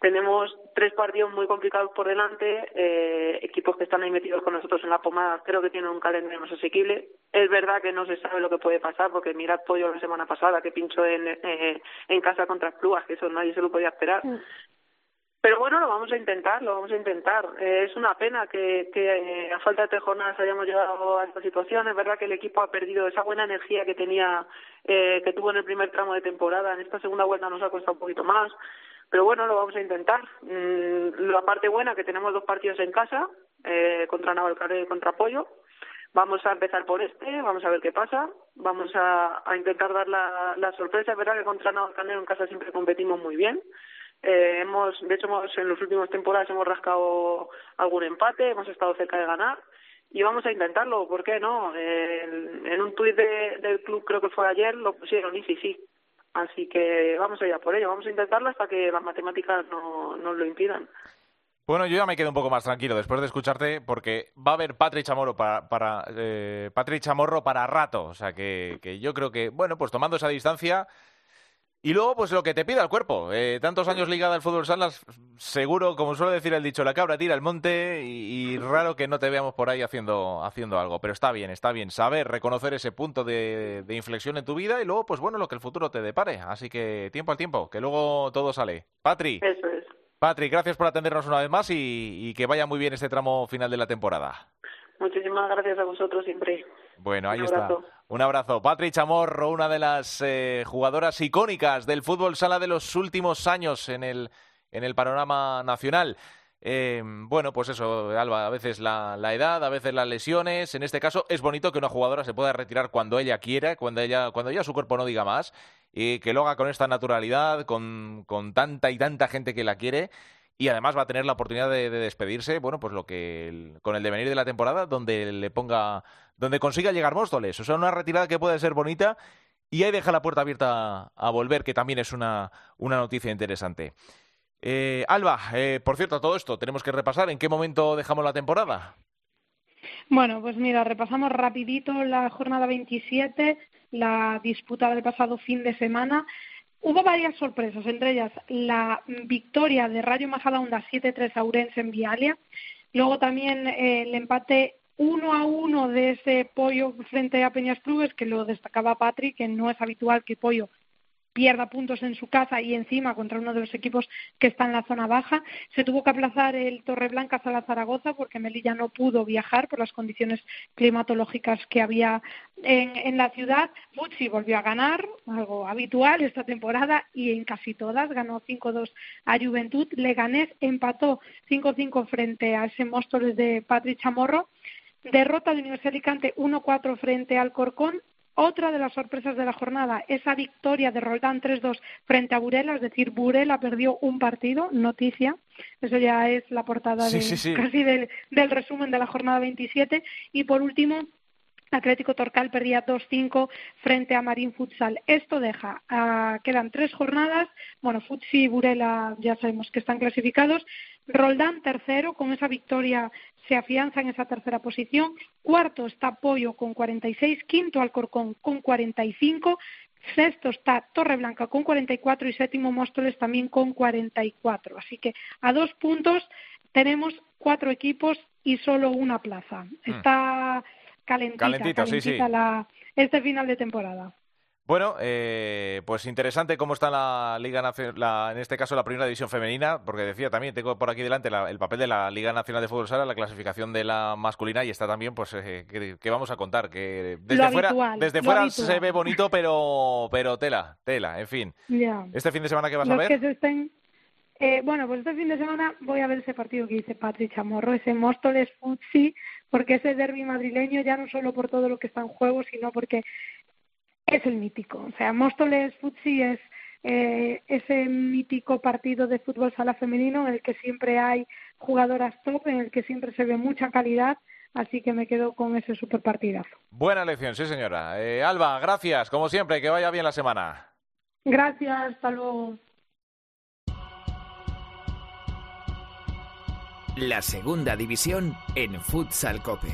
tenemos tres partidos muy complicados por delante, eh, equipos que están ahí metidos con nosotros en la pomada, creo que tienen un calendario más asequible. Es verdad que no se sabe lo que puede pasar, porque mirad Pollo la semana pasada, que pinchó en, eh, en casa contra Cluas, que eso nadie se lo podía esperar. Pero bueno, lo vamos a intentar, lo vamos a intentar. Eh, es una pena que, que eh, a falta de tres jornadas hayamos llegado a esta situación. Es verdad que el equipo ha perdido esa buena energía que tenía, eh, que tuvo en el primer tramo de temporada. En esta segunda vuelta nos ha costado un poquito más. Pero bueno, lo vamos a intentar. Mm, la parte buena que tenemos dos partidos en casa, eh, contra Navalcarnero y contra Pollo. Vamos a empezar por este, vamos a ver qué pasa. Vamos a, intentar dar la, la sorpresa. Es verdad que contra Navalcarnero en casa siempre competimos muy bien. Eh, hemos, de hecho, hemos, en las últimas temporadas hemos rascado algún empate, hemos estado cerca de ganar y vamos a intentarlo, ¿por qué no? Eh, en, en un tuit de, del club, creo que fue ayer, lo pusieron y sí, sí. Así que vamos a ir a por ello, vamos a intentarlo hasta que las matemáticas no nos lo impidan. Bueno, yo ya me quedo un poco más tranquilo después de escucharte porque va a haber Patrick Chamorro para, para eh, Patrick Chamorro para rato, o sea que, que yo creo que bueno, pues tomando esa distancia y luego, pues lo que te pida el cuerpo. Eh, tantos años ligada al fútbol salas, seguro, como suele decir el dicho, la cabra tira el monte y, y, raro que no te veamos por ahí haciendo, haciendo algo. Pero está bien, está bien saber reconocer ese punto de, de, inflexión en tu vida y luego, pues bueno, lo que el futuro te depare. Así que tiempo al tiempo, que luego todo sale. Patri. Eso es. Patri, gracias por atendernos una vez más y, y que vaya muy bien este tramo final de la temporada. Muchísimas gracias a vosotros siempre. Bueno, ahí está. Un abrazo. Patrick Chamorro, una de las eh, jugadoras icónicas del fútbol sala de los últimos años en el, en el panorama nacional. Eh, bueno, pues eso, Alba, a veces la, la, edad, a veces las lesiones. En este caso, es bonito que una jugadora se pueda retirar cuando ella quiera, cuando ella, cuando ya su cuerpo no diga más, y que lo haga con esta naturalidad, con, con tanta y tanta gente que la quiere y además va a tener la oportunidad de, de despedirse, bueno, pues lo que con el devenir de la temporada, donde le ponga, donde consiga llegar Móstoles. O sea, una retirada que puede ser bonita y ahí deja la puerta abierta a volver, que también es una, una noticia interesante. Eh, Alba, eh, por cierto, todo esto tenemos que repasar. ¿En qué momento dejamos la temporada? Bueno, pues mira, repasamos rapidito la jornada 27, la disputa del pasado fin de semana. Hubo varias sorpresas, entre ellas la victoria de Rayo Majadahonda 7-3 a Urense en Vialia, luego también eh, el empate uno a uno de ese Pollo frente a Peñas Clubes, que lo destacaba Patrick, que no es habitual que Pollo pierda puntos en su casa y encima contra uno de los equipos que está en la zona baja. Se tuvo que aplazar el Torreblanca a la Zaragoza porque Melilla no pudo viajar por las condiciones climatológicas que había en, la ciudad. Futsi volvió a ganar, algo habitual esta temporada y en casi todas. Ganó 5-2 a Juventud. Leganés empató 5-5 frente a ese Móstoles de Patrick Chamorro. Derrota de Universidad Alicante 1-4 frente al Corcón otra de las sorpresas de la jornada, esa victoria de Roldán 3-2 frente a Burela, es decir, Burela perdió un partido, noticia, eso ya es la portada de, <laughs> casi del, del resumen de la jornada 27. Y por último, Atlético Torcal perdía 2-5 frente a Marín Futsal. Esto deja, uh, quedan tres jornadas. Bueno, Futsi y Burela ya sabemos que están clasificados. Roldán tercero, con esa victoria se afianza en esa tercera posición. Cuarto está Pollo con 46, quinto Alcorcón con 45, sexto está Torreblanca con 44 y séptimo Móstoles también con 44. Así que a dos puntos tenemos cuatro equipos y solo una plaza. Hmm. Está calentita, este final de temporada. Bueno, eh, pues interesante cómo está la Liga Nacional, en este caso la primera división femenina, porque decía también, tengo por aquí delante el papel de la Liga Nacional de Fútbol Sala, la clasificación de la masculina, y está también, pues, eh, que, vamos a contar, que desde fuera, desde fuera se ve bonito, pero, pero tela, tela, en fin. ¿Este fin de semana qué vas a ver? Eh, bueno, pues este fin de semana voy a ver ese partido que dice Patrick Chamorro, ese Móstoles Futsi, porque ese derby madrileño ya no solo por todo lo que está en juego, sino porque es el mítico. O sea, Móstoles Futsi es eh, ese mítico partido de fútbol sala femenino en el que siempre hay jugadoras top, en el que siempre se ve mucha calidad. Así que me quedo con ese super partidazo. Buena elección, sí señora. Eh, Alba, gracias, como siempre, que vaya bien la semana. Gracias, hasta luego. La segunda división en Futsal Cope.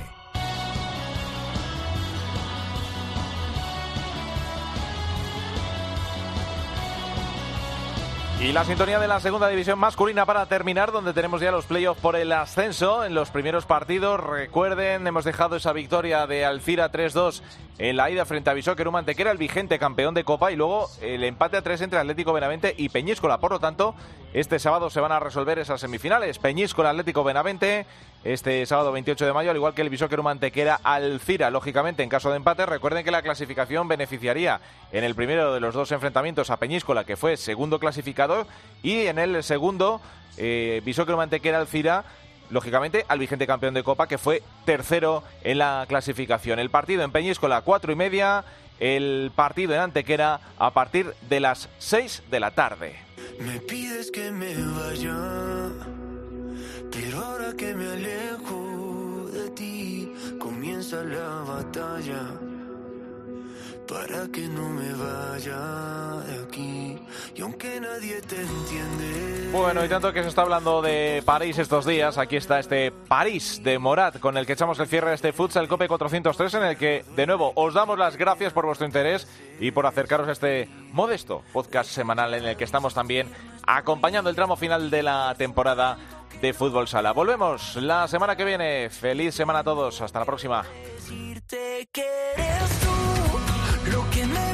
Y la sintonía de la segunda división masculina para terminar, donde tenemos ya los playoffs por el ascenso en los primeros partidos. Recuerden, hemos dejado esa victoria de Alcira 3-2 en la ida frente a Bisóquer que era el vigente campeón de Copa, y luego el empate a 3 entre Atlético Benavente y Peñíscola. Por lo tanto, este sábado se van a resolver esas semifinales. Peñíscola Atlético Benavente este sábado 28 de mayo, al igual que el Bisóquer Mantequera Alcira. Lógicamente, en caso de empate, recuerden que la clasificación beneficiaría en el primero de los dos enfrentamientos a Peñíscola, que fue segundo clasificado, y en el segundo, eh, Bisóquer Mantequera Alcira lógicamente, al vigente campeón de Copa, que fue tercero en la clasificación. El partido en Peñíscola, cuatro y media. El partido en Antequera a partir de las seis de la tarde. Me pides que me vaya pero ahora que me alejo de ti, comienza la batalla. Para que no me vaya de aquí, y aunque nadie te entiende. Bueno, y tanto que se está hablando de París estos días, aquí está este París de Morat, con el que echamos el cierre de este Futsal Cope 403, en el que, de nuevo, os damos las gracias por vuestro interés y por acercaros a este modesto podcast semanal en el que estamos también acompañando el tramo final de la temporada de Fútbol Sala. Volvemos la semana que viene. Feliz semana a todos. Hasta la próxima. No soy yo.